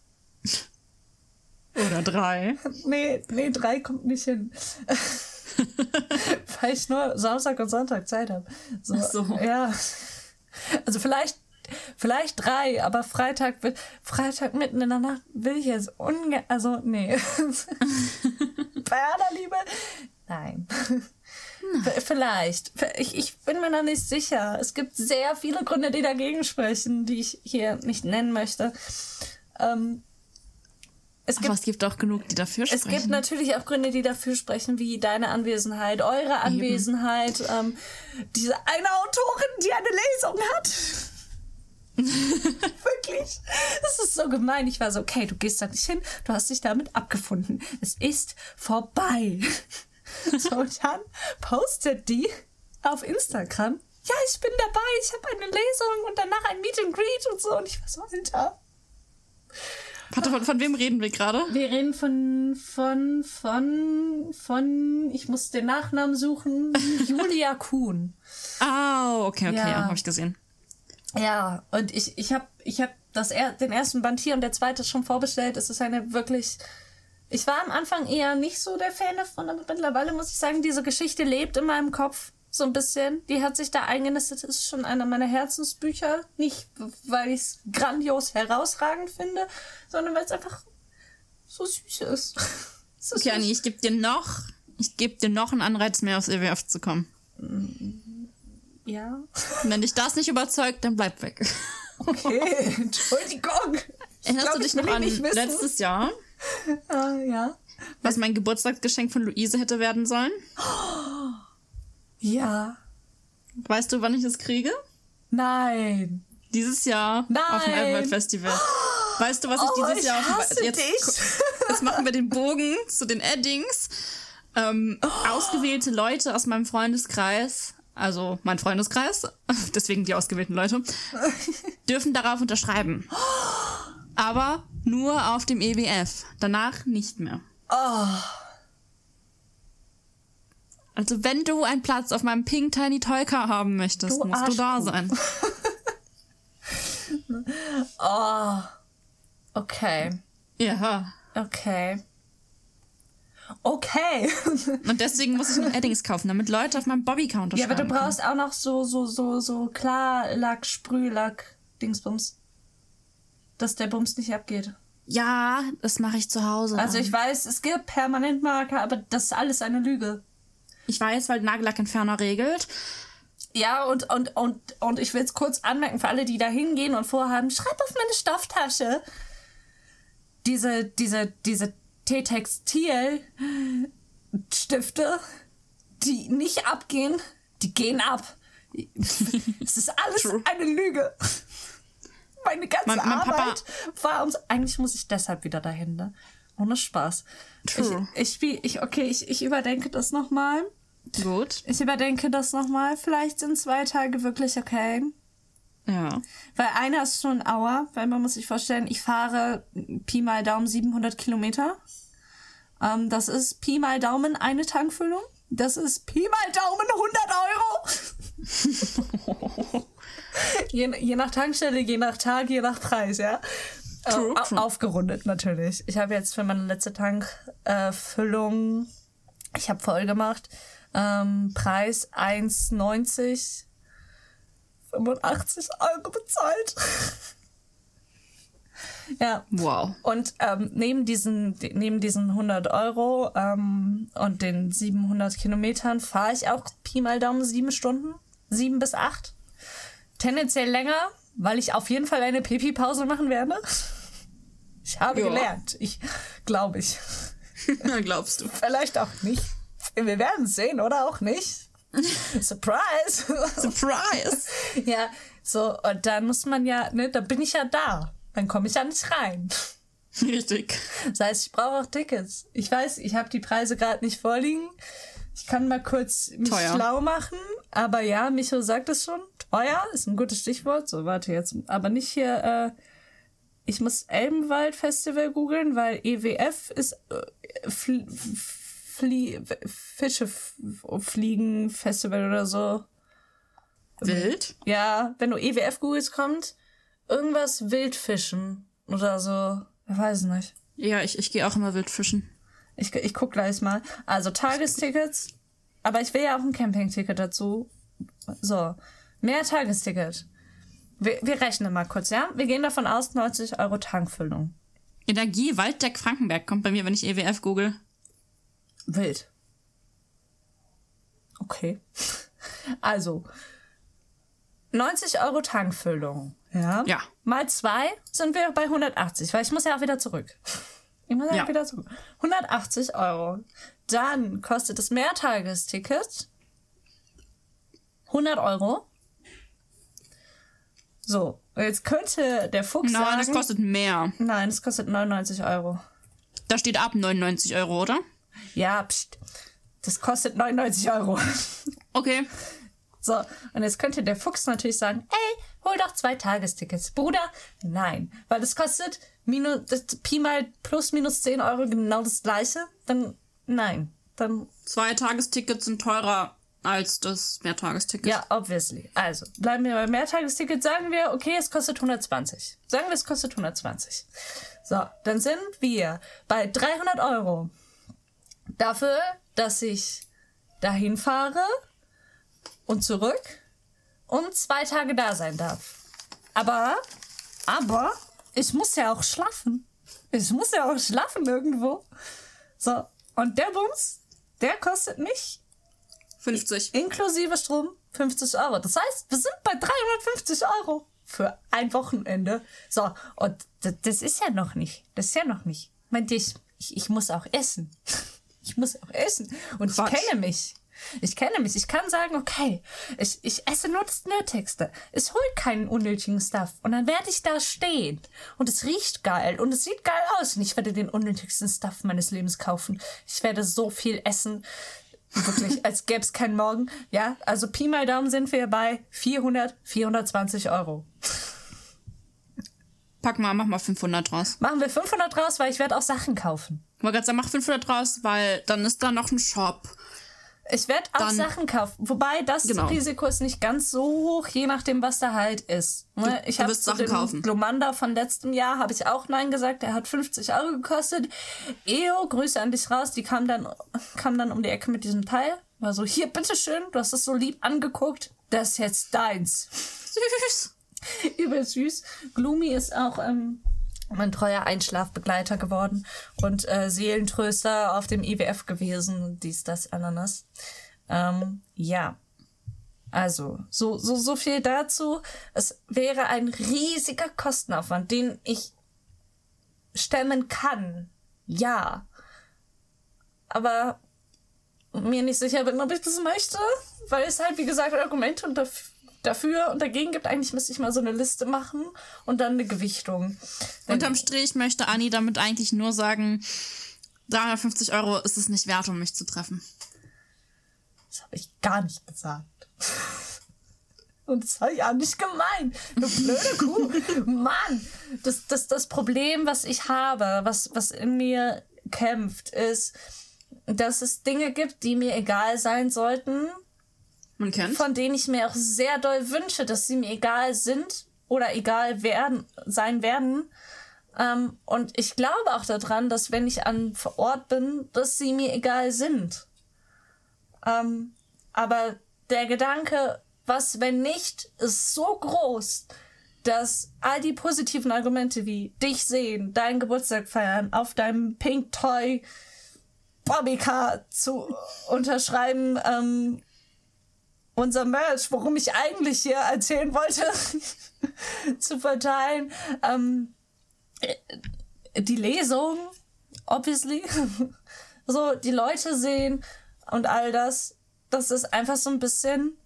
[SPEAKER 2] Oder drei.
[SPEAKER 1] nee, nee, drei kommt nicht hin. Weil ich nur Samstag und Sonntag Zeit habe. So,
[SPEAKER 2] so.
[SPEAKER 1] Ja. Also vielleicht, vielleicht drei, aber Freitag, Freitag mitten in der Nacht will ich jetzt ungern, also nee. Bei aller Liebe, nein. Vielleicht. Ich, ich bin mir noch nicht sicher. Es gibt sehr viele Gründe, die dagegen sprechen, die ich hier nicht nennen möchte. Ähm, es gibt
[SPEAKER 2] Aber es gibt auch genug, die dafür
[SPEAKER 1] es
[SPEAKER 2] sprechen.
[SPEAKER 1] gibt natürlich auch Gründe, die dafür sprechen, wie deine Anwesenheit, eure Anwesenheit, ähm, diese eine Autorin, die eine Lesung hat. Wirklich. Das ist so gemein. Ich war so, okay, du gehst da nicht hin, du hast dich damit abgefunden. Es ist vorbei. So, dann postet die auf Instagram. Ja, ich bin dabei, ich habe eine Lesung und danach ein Meet and Greet und so. Und ich war so, Alter.
[SPEAKER 2] Warte, von, von wem reden wir gerade?
[SPEAKER 1] Wir reden von, von, von, von, ich muss den Nachnamen suchen, Julia Kuhn.
[SPEAKER 2] Ah, okay, okay,
[SPEAKER 1] Ja.
[SPEAKER 2] ja. habe ich gesehen.
[SPEAKER 1] Ja, und ich, ich habe ich hab das er, den ersten Band hier und der zweite schon vorbestellt. Es ist eine wirklich. Ich war am Anfang eher nicht so der Fan davon, aber mittlerweile muss ich sagen, diese Geschichte lebt in meinem Kopf so ein bisschen. Die hat sich da eingenistet, ist schon einer meiner Herzensbücher. Nicht, weil ich es grandios herausragend finde, sondern weil es einfach so süß ist. So
[SPEAKER 2] Okay. Anni, ich gebe dir noch, ich gebe dir noch einen Anreiz mehr aufs EWF zu kommen.
[SPEAKER 1] Ja.
[SPEAKER 2] Und wenn dich das nicht überzeugt, dann bleib weg.
[SPEAKER 1] Okay, Entschuldigung.
[SPEAKER 2] Erinnerst
[SPEAKER 1] glaub,
[SPEAKER 2] du dich noch an letztes Jahr,
[SPEAKER 1] Ah, ja.
[SPEAKER 2] was mein Geburtstagsgeschenk von Luise hätte werden sollen?
[SPEAKER 1] Ja.
[SPEAKER 2] Weißt du, wann ich es kriege?
[SPEAKER 1] Nein.
[SPEAKER 2] Dieses Jahr auf dem
[SPEAKER 1] Nein.
[SPEAKER 2] Elbenwald Festival. Weißt du, was ich
[SPEAKER 1] Oh,
[SPEAKER 2] dieses
[SPEAKER 1] ich
[SPEAKER 2] Jahr auf
[SPEAKER 1] hasse
[SPEAKER 2] jetzt, jetzt machen wir den Bogen zu den Eddings. Ähm, Ausgewählte Leute aus meinem Freundeskreis, also mein Freundeskreis, deswegen die ausgewählten Leute, dürfen darauf unterschreiben. Aber nur auf dem EWF. Danach nicht mehr.
[SPEAKER 1] Oh.
[SPEAKER 2] Also wenn du einen Platz auf meinem Pink Tiny Toy Car haben möchtest,
[SPEAKER 1] Du
[SPEAKER 2] musst du da sein.
[SPEAKER 1] Oh. Okay.
[SPEAKER 2] Ja.
[SPEAKER 1] Okay. Okay.
[SPEAKER 2] Und deswegen muss ich noch Eddings kaufen, damit Leute auf meinem Bobby-Counter
[SPEAKER 1] ja, aber du
[SPEAKER 2] schreiben können.
[SPEAKER 1] brauchst auch noch so, so, so, so Klarlack, Sprühlack, Dingsbums. Dass der Bums nicht abgeht.
[SPEAKER 2] Ja, das mache ich zu Hause.
[SPEAKER 1] Also
[SPEAKER 2] dann.
[SPEAKER 1] ich weiß, es gibt Permanentmarker, aber das ist alles eine Lüge.
[SPEAKER 2] Ich weiß, weil Nagellackentferner regelt.
[SPEAKER 1] Ja, und, und, und, und ich will es kurz anmerken für alle, die da hingehen und vorhaben, schreib auf meine Stofftasche. Diese, diese, diese T-Textil-Stifte, die nicht abgehen, die gehen ab. Es ist alles
[SPEAKER 2] True.
[SPEAKER 1] eine Lüge. Meine ganze
[SPEAKER 2] Mein- mein Papa-
[SPEAKER 1] Arbeit war ums. Eigentlich muss ich deshalb wieder dahin, ne? Ohne Spaß.
[SPEAKER 2] True.
[SPEAKER 1] Ich, ich, ich, okay, ich, ich überdenke das nochmal.
[SPEAKER 2] Gut.
[SPEAKER 1] Ich überdenke das nochmal. Vielleicht sind zwei Tage wirklich okay.
[SPEAKER 2] Ja.
[SPEAKER 1] Weil einer ist schon ein Hour, weil man muss sich vorstellen, ich fahre Pi mal Daumen 700 Kilometer. Ähm, das ist Pi mal Daumen eine Tankfüllung. Das ist Pi mal Daumen 100 Euro. je, je nach Tankstelle, je nach Tag, je nach Preis, ja.
[SPEAKER 2] True,
[SPEAKER 1] Äh, au-
[SPEAKER 2] true.
[SPEAKER 1] Aufgerundet natürlich. Ich habe jetzt für meine letzte Tankfüllung, äh, ich habe voll gemacht, ähm, Preis 1,90 85 Euro bezahlt. ja.
[SPEAKER 2] Wow.
[SPEAKER 1] Und ähm, neben, diesen, neben diesen 100 Euro ähm, und den 700 Kilometern fahre ich auch Pi mal Daumen sieben Stunden. Sieben bis acht. Tendenziell länger, weil ich auf jeden Fall eine Pipi-Pause machen werde. Ich habe
[SPEAKER 2] Ja.
[SPEAKER 1] gelernt. Ich glaube ich.
[SPEAKER 2] Ja, glaubst du.
[SPEAKER 1] Vielleicht auch nicht. Wir werden es sehen oder auch nicht. Surprise!
[SPEAKER 2] Surprise!
[SPEAKER 1] Ja, so, und dann muss man ja, ne, da bin ich ja da. Dann komme ich ja nicht rein.
[SPEAKER 2] Richtig.
[SPEAKER 1] Das heißt, ich brauche auch Tickets. Ich weiß, ich habe die Preise gerade nicht vorliegen. Ich kann mal kurz mich
[SPEAKER 2] Teuer.
[SPEAKER 1] schlau machen. Aber ja, Micho sagt es schon. Teuer ist ein gutes Stichwort. So, warte jetzt. Aber nicht hier, äh, ich muss Elbenwald Festival googeln, weil EWF ist äh, Fl Flie Fische fliegen Festival oder so.
[SPEAKER 2] Wild?
[SPEAKER 1] Ja, wenn du EWF googelst, kommt irgendwas Wildfischen oder so. Ich weiß nicht.
[SPEAKER 2] Ja, ich, ich gehe auch immer wild fischen.
[SPEAKER 1] Ich, ich guck gleich mal. Also Tagestickets. Aber ich will ja auch ein Campingticket dazu. So. Mehr Tagesticket. Wir, wir rechnen mal kurz, ja? Wir gehen davon aus, 90 Euro Tankfüllung.
[SPEAKER 2] Energie Walddeck Frankenberg kommt bei mir, wenn ich EWF google.
[SPEAKER 1] Wild. Okay. Also. 90 Euro Tankfüllung. Ja.
[SPEAKER 2] Ja.
[SPEAKER 1] Mal zwei sind wir bei 180, weil ich muss ja auch wieder zurück. Ich muss ja,
[SPEAKER 2] Ja.
[SPEAKER 1] auch wieder zurück. 180 Euro. Dann kostet das Mehrtagesticket 100 Euro. So, jetzt könnte der Fuchs
[SPEAKER 2] Nein,
[SPEAKER 1] sagen...
[SPEAKER 2] das kostet mehr.
[SPEAKER 1] Nein, es kostet 99 Euro.
[SPEAKER 2] Da steht ab 99 Euro, oder?
[SPEAKER 1] Ja, pst. Das kostet 99 Euro.
[SPEAKER 2] Okay.
[SPEAKER 1] So, und jetzt könnte der Fuchs natürlich sagen, ey, hol doch zwei Tagestickets. Bruder, nein, weil das kostet minus, das Pi mal plus minus 10 Euro genau das gleiche. Dann, nein, dann,
[SPEAKER 2] Zwei Tagestickets sind teurer als das Mehrtagesticket.
[SPEAKER 1] ja, obviously. Also, bleiben wir beim Mehrtagesticket, sagen wir, okay, es kostet 120. Sagen wir, es kostet 120. So, dann sind wir bei 300 Euro. Dafür, dass ich dahin fahre und zurück und zwei Tage da sein darf. Aber, aber, ich muss ja auch schlafen. Ich muss ja auch schlafen irgendwo. So, und der Bums, der kostet mich
[SPEAKER 2] 50.
[SPEAKER 1] inklusive Strom 50 Euro. Das heißt, wir sind bei 350 Euro für ein Wochenende. So, und das ist ja noch nicht. Das ist ja noch nicht. Meint ich, ich, ich muss auch essen. Ich muss auch essen. Und
[SPEAKER 2] Quatsch.
[SPEAKER 1] ich kenne mich. Ich kenne mich. Ich kann sagen, okay, ich, ich esse nur das Nötigste. Es holt keinen unnötigen Stuff. Und dann werde ich da stehen. Und es riecht geil. Und es sieht geil aus. Und ich werde den unnötigsten Stuff meines Lebens kaufen. Ich werde so viel essen. Wirklich, als gäbe es keinen Morgen. Ja, also Pi mal Daumen sind wir bei 400, 420 Euro.
[SPEAKER 2] Pack mal, mach mal 500 draus.
[SPEAKER 1] Machen wir 500 raus, weil ich werde auch Sachen kaufen.
[SPEAKER 2] Ich wollte gerade sagen, mach 500 draus, weil dann ist da noch ein Shop.
[SPEAKER 1] Ich werde auch
[SPEAKER 2] Dann-
[SPEAKER 1] Sachen kaufen. Wobei das
[SPEAKER 2] Genau.
[SPEAKER 1] Risiko ist nicht ganz so hoch, je nachdem, was da halt ist. Ne?
[SPEAKER 2] Du-
[SPEAKER 1] ich habe zu
[SPEAKER 2] Sachen kaufen.
[SPEAKER 1] Glomanda von letztem Jahr habe ich auch Nein gesagt. Der hat 50 Euro gekostet. EO, Grüße an dich raus. Die kam dann, kam dann um die Ecke mit diesem Teil. War so, hier, bitteschön, du hast es so lieb angeguckt. Das ist jetzt deins.
[SPEAKER 2] Süß.
[SPEAKER 1] Übel süß. Gloomy ist auch ähm, mein treuer Einschlafbegleiter geworden und äh, Seelentröster auf dem IWF gewesen. Dies, das, Ananas. Ähm, ja. Also, so, so, so viel dazu. Es wäre ein riesiger Kostenaufwand, den ich stemmen kann. Ja. Aber mir nicht sicher bin, ob ich das möchte, weil es halt, wie gesagt, Argumente und daf dafür und dagegen gibt. Eigentlich müsste ich mal so eine Liste machen und dann eine Gewichtung. Wenn-
[SPEAKER 2] Unterm Strich möchte Anni damit eigentlich nur sagen, 350 Euro ist es nicht wert, um mich zu treffen.
[SPEAKER 1] Das habe ich gar nicht gesagt. Und das war ja nicht gemein. Du blöde Kuh. Mann, das, das, das Problem, was ich habe, was, was in mir kämpft, ist, dass es Dinge gibt, die mir egal sein sollten,
[SPEAKER 2] Man kennt.
[SPEAKER 1] von denen ich mir auch sehr doll wünsche, dass sie mir egal sind oder egal werden, sein werden. Ähm, und ich glaube auch daran, dass wenn ich an vor Ort bin, dass sie mir egal sind. Ähm, aber der Gedanke, was wenn nicht, ist so groß, dass all die positiven Argumente wie dich sehen, deinen Geburtstag feiern, auf deinem Pink Toy Bobbycar zu unterschreiben, ähm, unser Merch, worum ich eigentlich hier erzählen wollte, zu verteilen. Ähm, äh, die Lesung, obviously. so, die Leute sehen und all das, dass es einfach so ein bisschen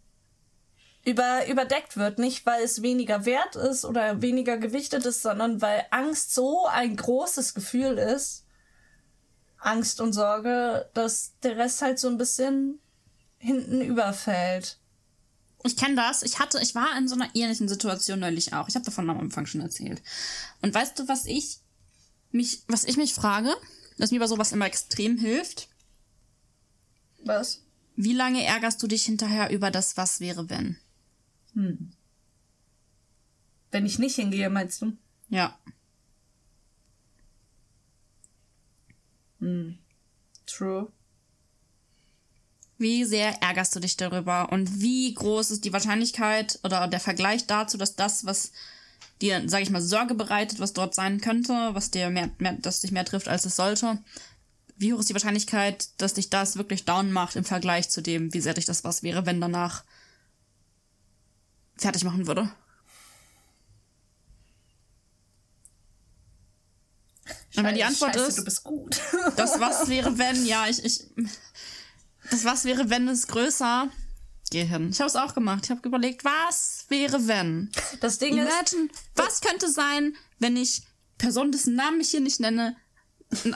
[SPEAKER 1] über, überdeckt wird. Nicht, weil es weniger wert ist oder weniger gewichtet ist, sondern weil Angst so ein großes Gefühl ist. Angst und Sorge, dass der Rest halt so ein bisschen hinten überfällt.
[SPEAKER 2] Ich kenne das. Ich hatte, ich war in so einer ähnlichen Situation neulich auch. Ich habe davon am Anfang schon erzählt. Und weißt du, was ich mich, was ich mich frage, dass mir bei sowas immer extrem hilft?
[SPEAKER 1] Was?
[SPEAKER 2] Wie lange ärgerst du dich hinterher über das, was wäre, wenn?
[SPEAKER 1] Wenn ich nicht hingehe, meinst du?
[SPEAKER 2] Ja.
[SPEAKER 1] True.
[SPEAKER 2] Wie sehr ärgerst du dich darüber? Und wie groß ist die Wahrscheinlichkeit oder der Vergleich dazu, dass das, was dir, sag ich mal, Sorge bereitet, was dort sein könnte, was dir mehr, mehr, das dich mehr trifft, als es sollte, wie hoch ist die Wahrscheinlichkeit, dass dich das wirklich down macht im Vergleich zu dem, wie sehr dich das was wäre, wenn danach fertig machen würde? Und wenn die Antwort
[SPEAKER 1] Scheiße,
[SPEAKER 2] ist,
[SPEAKER 1] du bist gut.
[SPEAKER 2] das was wäre, wenn, ja, ich, ich, das was wäre, wenn es größer, geh hin. Ich habe es auch gemacht. Ich habe überlegt, was wäre, wenn?
[SPEAKER 1] Das Ding ist,
[SPEAKER 2] Imagine, was könnte sein, wenn ich Person, dessen Namen ich hier nicht nenne,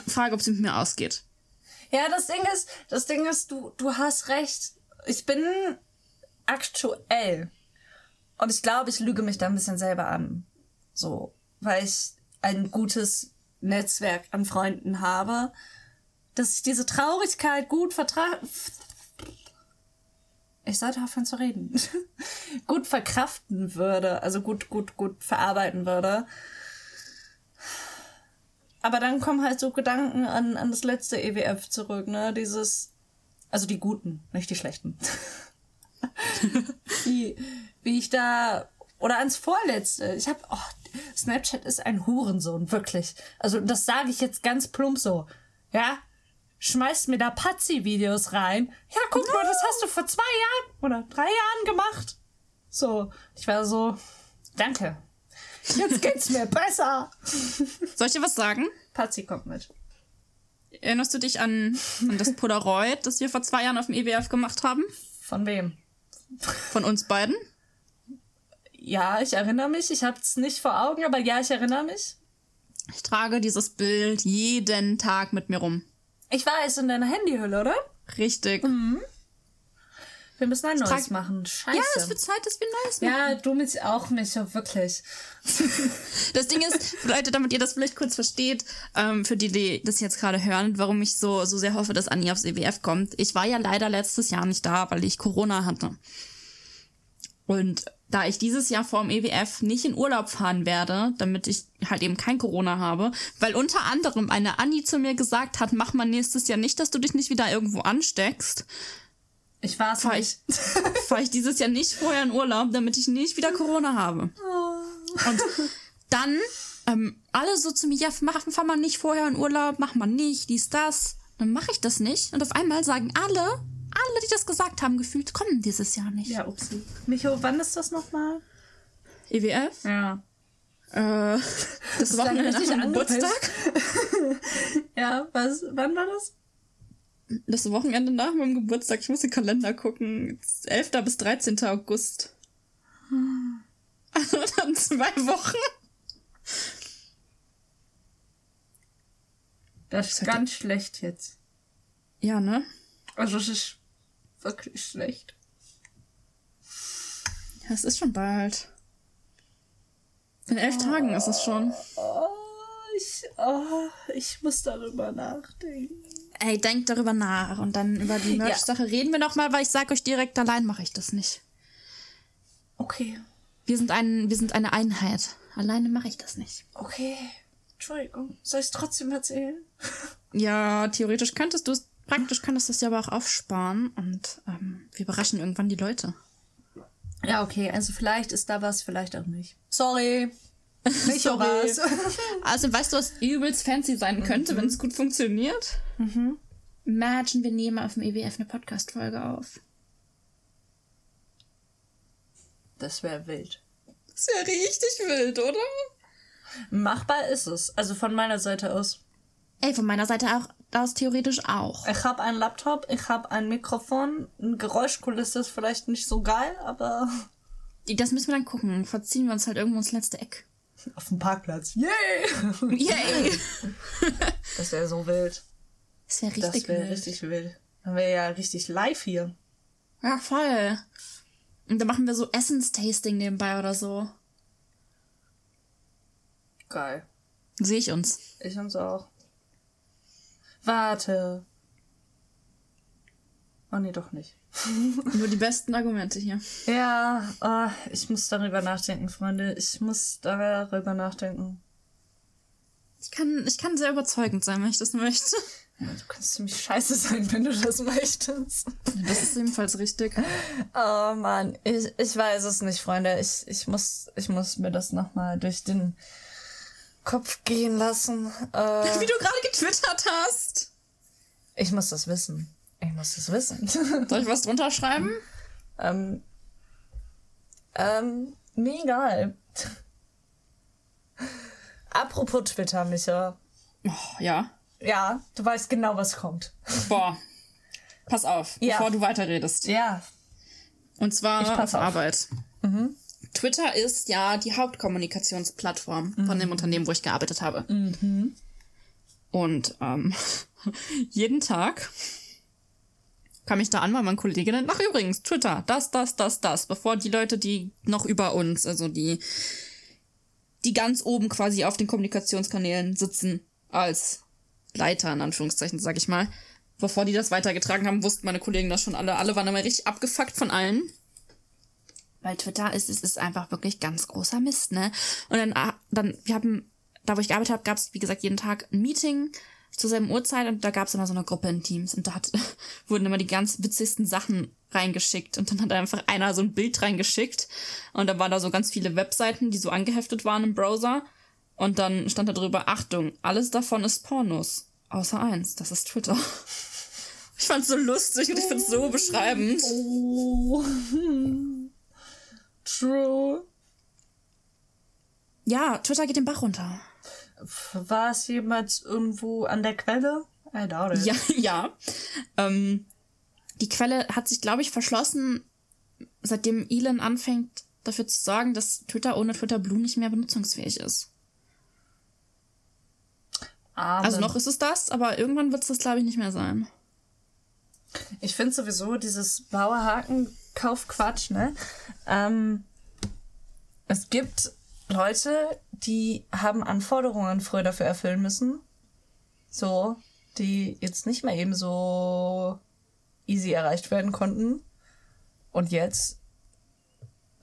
[SPEAKER 2] frage, ob sie mit mir ausgeht.
[SPEAKER 1] ja, das Ding ist, das Ding ist, du, du hast recht. Ich bin aktuell. Und ich glaube, ich lüge mich da ein bisschen selber an. So, weil ich ein gutes Netzwerk an Freunden habe, dass ich diese Traurigkeit gut vertrage. Ich sollte aufhören zu reden. gut verkraften würde, also gut, gut, gut verarbeiten würde. Aber dann kommen halt so Gedanken an, an das letzte EWF zurück, ne? Dieses, also die guten, nicht die schlechten. wie, wie ich da, oder ans vorletzte. Ich hab, oh, Snapchat ist ein Hurensohn, wirklich. Also das sage ich jetzt ganz plump so. Ja? Schmeißt mir da Pazzi-Videos rein. Ja, guck mal, das hast du vor zwei Jahren oder drei Jahren gemacht. So, ich war so, danke. Jetzt geht's mir besser.
[SPEAKER 2] Soll ich dir was sagen?
[SPEAKER 1] Pazzi kommt mit.
[SPEAKER 2] Erinnerst du dich an, an das Polaroid, das wir vor zwei Jahren auf dem EWF gemacht haben?
[SPEAKER 1] Von wem?
[SPEAKER 2] Von uns beiden?
[SPEAKER 1] Ja, ich erinnere mich. Ich habe es nicht vor Augen, aber ja, ich erinnere mich.
[SPEAKER 2] Ich trage dieses Bild jeden Tag mit mir rum.
[SPEAKER 1] Ich war jetzt in deiner Handyhülle, oder?
[SPEAKER 2] Richtig.
[SPEAKER 1] Ja, Wir müssen ein neues machen. Scheiße.
[SPEAKER 2] Ja, es wird Zeit, dass wir ein neues machen.
[SPEAKER 1] Ja, du mich auch, Micha, wirklich.
[SPEAKER 2] Das Ding ist, Leute, damit ihr das vielleicht kurz versteht, ähm, für die, die das jetzt gerade hören, warum ich so, so sehr hoffe, dass Anni aufs EWF kommt. Ich war ja leider letztes Jahr nicht da, weil ich Corona hatte. Und da ich dieses Jahr vor dem EWF nicht in Urlaub fahren werde, damit ich halt eben kein Corona habe, weil unter anderem eine Anni zu mir gesagt hat, mach mal nächstes Jahr nicht, dass du dich nicht wieder irgendwo ansteckst,
[SPEAKER 1] Ich war es
[SPEAKER 2] fahre ich, fahr ich dieses Jahr nicht vorher in Urlaub, damit ich nicht wieder Corona habe. Und dann ähm, alle so zu mir, ja, mach, fahr mal nicht vorher in Urlaub, mach mal nicht, dies, das. Dann mache ich das nicht. Und auf einmal sagen alle, alle, die das gesagt haben, gefühlt, kommen dieses Jahr nicht.
[SPEAKER 1] Ja, upsi. Micho, wann ist das nochmal?
[SPEAKER 2] EWF?
[SPEAKER 1] Ja.
[SPEAKER 2] Äh, das Wochenende nach
[SPEAKER 1] richtig
[SPEAKER 2] meinem Geburtstag.
[SPEAKER 1] Ja, was, wann war das?
[SPEAKER 2] Das Wochenende nach meinem Geburtstag. Ich muss den Kalender gucken. 11. bis 13. August. Also dann zwei Wochen.
[SPEAKER 1] Das ist ganz schlecht jetzt.
[SPEAKER 2] Ja, ne?
[SPEAKER 1] Also es ist wirklich schlecht.
[SPEAKER 2] Ja, es ist schon bald. In elf Tagen ist es schon.
[SPEAKER 1] Oh, ich, oh, ich muss darüber nachdenken.
[SPEAKER 2] Ey, denkt darüber nach und dann über die Merch-Sache reden wir noch mal, weil ich sag euch direkt, allein mache ich das nicht.
[SPEAKER 1] Okay,
[SPEAKER 2] Wir sind, ein, wir sind eine Einheit. Alleine mache ich das nicht.
[SPEAKER 1] okay. Entschuldigung. Soll ich es trotzdem erzählen?
[SPEAKER 2] Ja, theoretisch könntest du es, praktisch könntest du es ja aber auch aufsparen und ähm, wir überraschen irgendwann die Leute.
[SPEAKER 1] Ja, okay. Also vielleicht ist da was, vielleicht auch nicht. Sorry. Nicht
[SPEAKER 2] Sorry.
[SPEAKER 1] was.
[SPEAKER 2] Also weißt du, was übelst fancy sein könnte, wenn es gut funktioniert? Mhm. Imagine, wir nehmen auf dem EWF eine Podcast-Folge auf.
[SPEAKER 1] Das wäre wild.
[SPEAKER 2] Das wäre richtig wild, oder?
[SPEAKER 1] Machbar ist es. Also von meiner Seite aus.
[SPEAKER 2] Ey, von meiner Seite auch, aus theoretisch auch.
[SPEAKER 1] Ich habe einen Laptop, ich habe ein Mikrofon. Eine Geräuschkulisse ist vielleicht nicht so geil, aber
[SPEAKER 2] Das müssen wir dann gucken. Verziehen wir uns halt irgendwo ins letzte Eck.
[SPEAKER 1] auf dem Parkplatz. Yay!
[SPEAKER 2] Yay!
[SPEAKER 1] Das wäre so wild.
[SPEAKER 2] Das wäre
[SPEAKER 1] Das
[SPEAKER 2] richtig
[SPEAKER 1] wäre
[SPEAKER 2] wild.
[SPEAKER 1] richtig wild. Dann wäre ja richtig live hier.
[SPEAKER 2] Ja, voll. Und dann machen wir so Essenstasting nebenbei oder so.
[SPEAKER 1] Geil.
[SPEAKER 2] Sehe ich uns.
[SPEAKER 1] Ich uns auch. Warte. Oh nee, doch nicht.
[SPEAKER 2] Nur die besten Argumente hier.
[SPEAKER 1] Ja, ah, ich muss darüber nachdenken, Freunde. Ich muss darüber nachdenken.
[SPEAKER 2] Ich kann, ich kann sehr überzeugend sein, wenn ich das möchte.
[SPEAKER 1] Ja, du kannst ziemlich scheiße sein, wenn du das möchtest.
[SPEAKER 2] Das ist ebenfalls richtig.
[SPEAKER 1] Oh Mann, ich, ich weiß es nicht, Freunde. Ich, ich, muss, ich muss mir das nochmal durch den Kopf gehen lassen. Äh,
[SPEAKER 2] Wie du gerade getwittert hast.
[SPEAKER 1] ich muss das wissen. Ich muss das wissen.
[SPEAKER 2] Soll ich was drunter schreiben?
[SPEAKER 1] ähm, ähm, mir egal. Apropos Twitter, Micha.
[SPEAKER 2] Oh, ja.
[SPEAKER 1] Ja, du weißt genau, was kommt.
[SPEAKER 2] Boah. Pass auf,
[SPEAKER 1] Ja.
[SPEAKER 2] bevor du weiterredest.
[SPEAKER 1] Ja.
[SPEAKER 2] Und zwar auf
[SPEAKER 1] auf.
[SPEAKER 2] Arbeit. Twitter ist ja die Hauptkommunikationsplattform von dem Unternehmen, wo ich gearbeitet habe. Und ähm, jeden Tag kam ich da an, weil mein Kollege dann, ach übrigens, Twitter, das, das, das, das, bevor die Leute, die noch über uns, also die, die ganz oben quasi auf den Kommunikationskanälen sitzen, als Leiter, in Anführungszeichen, sag ich mal, bevor die das weitergetragen haben, wussten meine Kollegen das schon alle. Alle waren immer richtig abgefuckt von allen. Weil Twitter ist, es ist einfach wirklich ganz großer Mist, ne? Und dann, ah, dann, wir haben, da wo ich gearbeitet habe, gab es, wie gesagt, jeden Tag ein Meeting zur selben Uhrzeit und da gab es immer so eine Gruppe in Teams und da hat, wurden immer die ganz witzigsten Sachen reingeschickt und dann hat einfach einer so ein Bild reingeschickt und da waren da so ganz viele Webseiten, die so angeheftet waren im Browser und dann stand da drüber, Achtung, alles davon ist Pornos. Außer eins, das ist Twitter. Ich fand's so lustig und ich find's so beschreibend.
[SPEAKER 1] Oh. True.
[SPEAKER 2] Ja, Twitter geht den Bach runter.
[SPEAKER 1] War es jemals irgendwo an der Quelle? I doubt it.
[SPEAKER 2] Ja, ja. Ähm, die Quelle hat sich, glaube ich, verschlossen, seitdem Elon anfängt, dafür zu sorgen, dass Twitter ohne Twitter Blue nicht mehr benutzungsfähig ist.
[SPEAKER 1] Aber
[SPEAKER 2] Also noch ist es das, aber irgendwann wird es das, glaube ich, nicht mehr sein.
[SPEAKER 1] Ich finde sowieso dieses Bauerhaken-Kaufquatsch, ne? Ähm, es gibt Leute, die haben Anforderungen früher dafür erfüllen müssen. So, die jetzt nicht mehr eben so easy erreicht werden konnten. Und jetzt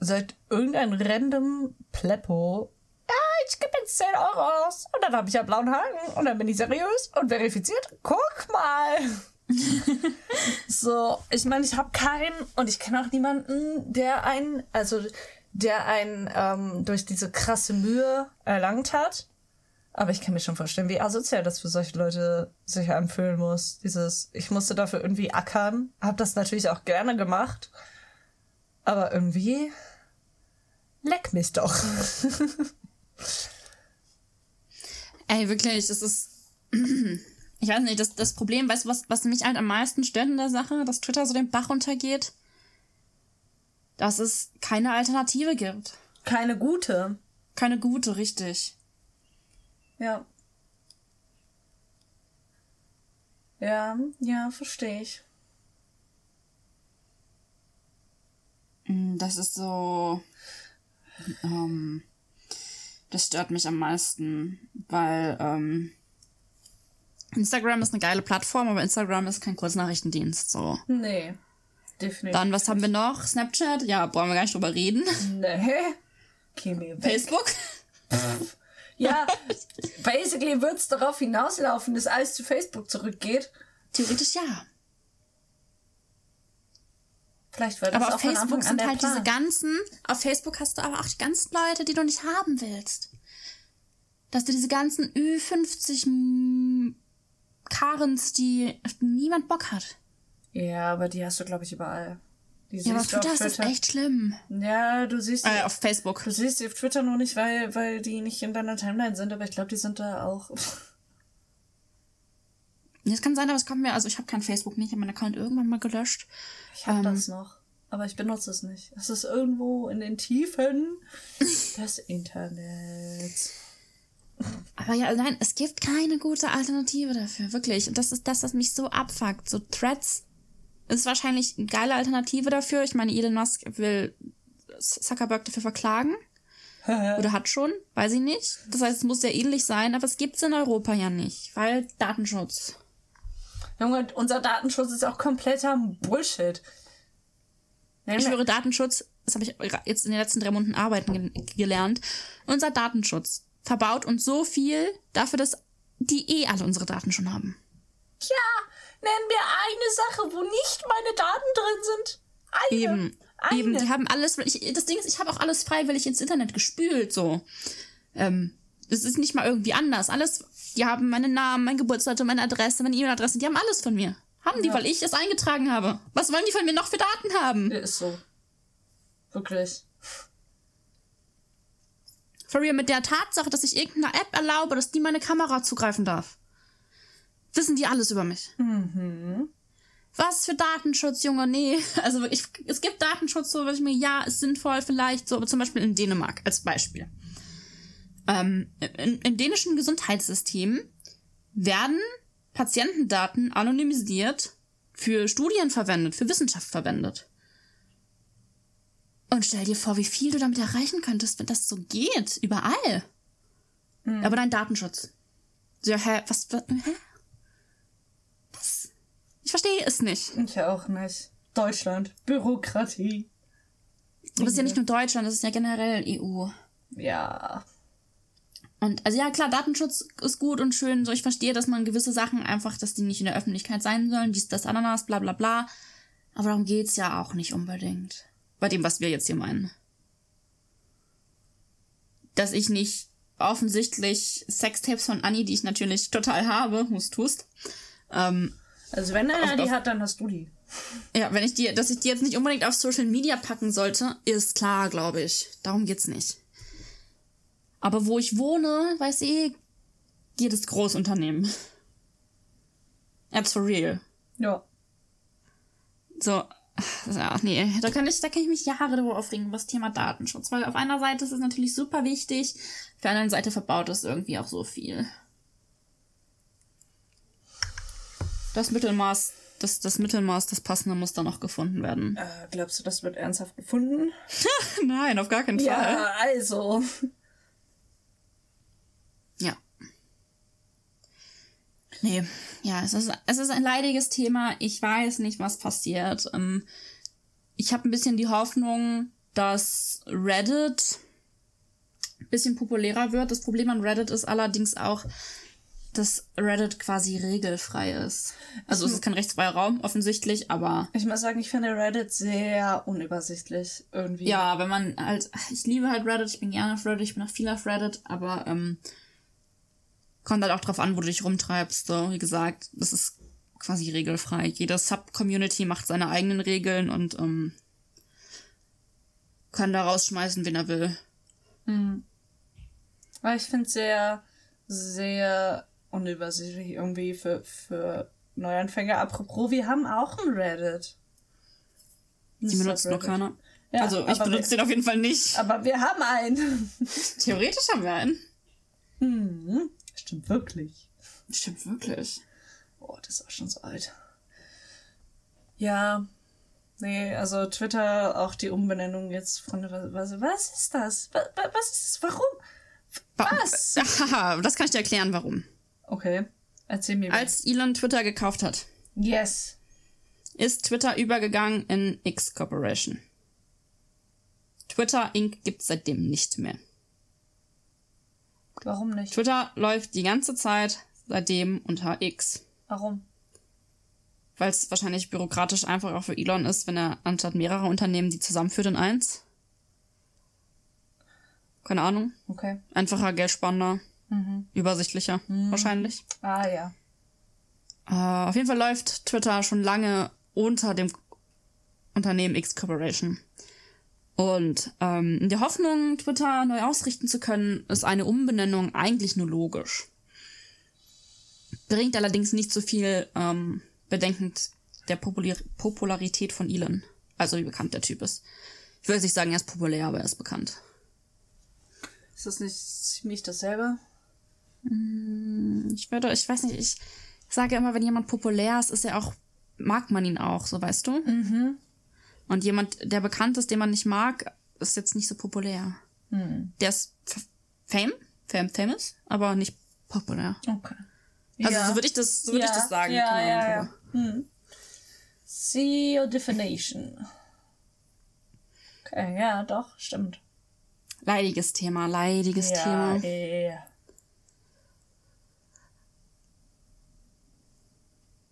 [SPEAKER 1] seit irgendein random Pleppo, ja, ich gebe jetzt 10 Euro aus und dann habe ich ja blauen Haken und dann bin ich seriös und verifiziert. Guck mal. so, ich meine, ich habe keinen und ich kenne auch niemanden, der einen, also der einen ähm, durch diese krasse Mühe erlangt hat. Aber ich kann mir schon vorstellen, wie asozial das für solche Leute sich anfühlen muss. Dieses, ich musste dafür irgendwie ackern, hab das natürlich auch gerne gemacht, aber irgendwie leck mich doch.
[SPEAKER 2] Ey, wirklich, das ist. Ich weiß nicht, das, das Problem, weißt du, was, was mich halt am meisten stört in der Sache, dass Twitter so den Bach runtergeht? Dass es keine Alternative gibt.
[SPEAKER 1] Keine gute.
[SPEAKER 2] Keine gute, richtig.
[SPEAKER 1] Ja. Ja, ja, verstehe ich.
[SPEAKER 2] Mm, Das ist so. Ähm, das stört mich am meisten, weil ähm, Instagram ist eine geile Plattform, aber Instagram ist kein Kurznachrichtendienst. So.
[SPEAKER 1] Nee. Definitiv.
[SPEAKER 2] Dann, was haben wir noch? Snapchat? Ja, brauchen wir gar nicht drüber reden.
[SPEAKER 1] Nee. Kimi weg.
[SPEAKER 2] Facebook?
[SPEAKER 1] Ja, basically wird's darauf hinauslaufen, dass alles zu Facebook zurückgeht.
[SPEAKER 2] Theoretisch ja.
[SPEAKER 1] Vielleicht wird das
[SPEAKER 2] Aber
[SPEAKER 1] auch
[SPEAKER 2] auf Facebook sind halt
[SPEAKER 1] Plan.
[SPEAKER 2] diese ganzen. Auf Facebook hast du aber auch die ganzen Leute, die du nicht haben willst. Dass du diese ganzen Ü50 M- Karens, die niemand Bock hat.
[SPEAKER 1] Ja, aber die hast du, glaube ich, überall. Die
[SPEAKER 2] Ja, aber auf
[SPEAKER 1] siehst du
[SPEAKER 2] Twitter ist echt schlimm.
[SPEAKER 1] Ja, du siehst
[SPEAKER 2] Äh, auf Facebook.
[SPEAKER 1] du siehst die auf Twitter nur nicht, weil, weil die nicht in deiner Timeline sind, aber ich glaube, die sind da auch.
[SPEAKER 2] Es kann sein, aber es kommt mir, also ich habe kein Facebook mehr, ich habe meinen Account irgendwann mal gelöscht.
[SPEAKER 1] Ich habe
[SPEAKER 2] Ähm.
[SPEAKER 1] das noch. Aber ich benutze es nicht. Es ist irgendwo in den Tiefen des Internets.
[SPEAKER 2] Aber ja, nein, es gibt keine gute Alternative dafür, wirklich. Und das ist das, was mich so abfuckt. So Threads ist wahrscheinlich eine geile Alternative dafür. Ich meine, Elon Musk will Zuckerberg dafür verklagen. Oder hat schon, weiß ich nicht. Das heißt, es muss sehr ähnlich sein, aber es gibt's in Europa ja nicht, weil Datenschutz.
[SPEAKER 1] Junge, unser Datenschutz ist auch kompletter Bullshit.
[SPEAKER 2] Ich höre Datenschutz, das habe ich jetzt in den letzten drei Monaten arbeiten ge gelernt. Unser Datenschutz verbaut uns so viel dafür, dass die eh alle unsere Daten schon haben.
[SPEAKER 1] Ja, nenn mir eine Sache, wo nicht meine Daten drin sind. Eine.
[SPEAKER 2] Eben.
[SPEAKER 1] Eine.
[SPEAKER 2] Eben, die haben alles. Ich, das Ding ist, ich habe auch alles freiwillig ins Internet gespült, so. Ähm, das ist nicht mal irgendwie anders. Alles, die haben meinen Namen, mein Geburtsdatum, meine Adresse, meine E-Mail-Adresse, die haben alles von mir. Haben die,
[SPEAKER 1] Ja.
[SPEAKER 2] weil ich es eingetragen habe. Was wollen die von mir noch für Daten haben?
[SPEAKER 1] Ist so. Wirklich.
[SPEAKER 2] For real, mit der Tatsache, dass ich irgendeiner App erlaube, dass die meine Kamera zugreifen darf. Wissen die alles über mich. Was für Datenschutz, Junge? Nee. Also ich, es gibt Datenschutz, so was ich mir, ja, ist sinnvoll vielleicht, so, aber zum Beispiel in Dänemark als Beispiel. Ähm, in, Im dänischen Gesundheitssystem werden Patientendaten anonymisiert für Studien verwendet, für Wissenschaft verwendet. Und stell dir vor, wie viel du damit erreichen könntest, wenn das so geht. Überall. Aber dein Datenschutz. So, hä, was, was hä? Was? Ich verstehe es nicht.
[SPEAKER 1] Ich auch nicht. Deutschland. Bürokratie.
[SPEAKER 2] Aber es ist ja nicht nur Deutschland, das ist ja generell EU.
[SPEAKER 1] Ja.
[SPEAKER 2] Und also ja, klar, Datenschutz ist gut und schön. So, ich verstehe, dass man gewisse Sachen einfach, dass die nicht in der Öffentlichkeit sein sollen, dies, das, Ananas, bla bla bla. Aber darum geht's ja auch nicht unbedingt. Bei dem, was wir jetzt hier meinen. Dass ich nicht offensichtlich Sextapes von Annie, die ich natürlich total habe, hust, hust. Ähm,
[SPEAKER 1] Also wenn einer die hat, dann hast du die.
[SPEAKER 2] ja, wenn ich die, dass ich die jetzt nicht unbedingt auf Social Media packen sollte, ist klar, glaube ich. Darum geht's nicht. Aber wo ich wohne, weiß eh jedes Großunternehmen. That's for real.
[SPEAKER 1] Ja.
[SPEAKER 2] So, ja, nee, da kann ich, da kann ich mich Jahre darüber aufregen, über das Thema Datenschutz. Weil auf einer Seite ist es natürlich super wichtig, auf der anderen Seite verbaut es irgendwie auch so viel. Das Mittelmaß das, das Mittelmaß, das passende muss dann noch gefunden werden.
[SPEAKER 1] Äh, glaubst du, das wird ernsthaft gefunden?
[SPEAKER 2] Nein, auf gar keinen Fall.
[SPEAKER 1] Ja, also.
[SPEAKER 2] Ja. Nee, ja, es ist, es ist ein leidiges Thema. Ich weiß nicht, was passiert. Ähm, ich habe ein bisschen die Hoffnung, dass Reddit ein bisschen populärer wird. Das Problem an Reddit ist allerdings auch, dass Reddit quasi regelfrei ist. Also es ist kein rechtsfreier Raum, offensichtlich, aber
[SPEAKER 1] Ich muss sagen, ich finde Reddit sehr unübersichtlich irgendwie.
[SPEAKER 2] ja, wenn man halt, ich liebe halt Reddit, ich bin gerne auf Reddit, ich bin auch viel auf Reddit, aber ähm, kommt halt auch drauf an, wo du dich rumtreibst. So, wie gesagt, das ist quasi regelfrei. Jede Sub-Community macht seine eigenen Regeln und ähm, kann da rausschmeißen, wen er will.
[SPEAKER 1] Aber ich finde es sehr, sehr unübersichtlich irgendwie für, für Neuanfänger. Apropos, wir haben auch ein Reddit.
[SPEAKER 2] Die benutzt noch keiner.
[SPEAKER 1] Ja,
[SPEAKER 2] also ich benutze den auf jeden Fall nicht.
[SPEAKER 1] Aber wir haben einen.
[SPEAKER 2] Theoretisch haben wir einen.
[SPEAKER 1] Hm, stimmt wirklich.
[SPEAKER 2] Stimmt wirklich.
[SPEAKER 1] Oh, das ist auch schon so alt. Ja. Nee, also Twitter, auch die Umbenennung jetzt von was, was ist das? Was, was ist das? Warum? Was?
[SPEAKER 2] Haha, das kann ich dir erklären, warum.
[SPEAKER 1] Okay, erzähl mir.
[SPEAKER 2] Als Elon Twitter gekauft hat,
[SPEAKER 1] yes.
[SPEAKER 2] ist Twitter übergegangen in X Corporation. Twitter Inc. gibt's seitdem nicht mehr.
[SPEAKER 1] Warum nicht?
[SPEAKER 2] Twitter läuft die ganze Zeit seitdem unter X.
[SPEAKER 1] Warum?
[SPEAKER 2] Weil es wahrscheinlich bürokratisch einfach auch für Elon ist, wenn er anstatt mehrerer Unternehmen die zusammenführt in eins. Keine Ahnung.
[SPEAKER 1] Okay.
[SPEAKER 2] Einfacher, geldspannender, übersichtlicher wahrscheinlich.
[SPEAKER 1] Ah ja.
[SPEAKER 2] Äh, auf jeden Fall läuft Twitter schon lange unter dem Unternehmen X Corporation. Und ähm, in der Hoffnung, Twitter neu ausrichten zu können, ist eine Umbenennung eigentlich nur logisch. Bringt allerdings nicht so viel ähm, bedenkend der Popular Popularität von Elon. Also wie bekannt der Typ ist. Ich jetzt nicht sagen, er ist populär, aber er ist bekannt.
[SPEAKER 1] Ist das nicht ziemlich dasselbe?
[SPEAKER 2] Ich würde, ich weiß nicht, ich sage immer, wenn jemand populär ist, ist er auch, mag man ihn auch, so weißt du? Mhm. Und jemand, der bekannt ist, den man nicht mag, ist jetzt nicht so populär. Der ist fame, fame, famous, aber nicht populär.
[SPEAKER 1] Okay.
[SPEAKER 2] Also
[SPEAKER 1] ja.
[SPEAKER 2] so würde ich das, so würde ich das sagen.
[SPEAKER 1] Ja,
[SPEAKER 2] keine
[SPEAKER 1] ja, ja. Hm. See your definition. Okay, ja, doch, stimmt.
[SPEAKER 2] Leidiges Thema, leidiges
[SPEAKER 1] ja,
[SPEAKER 2] Thema.
[SPEAKER 1] eh.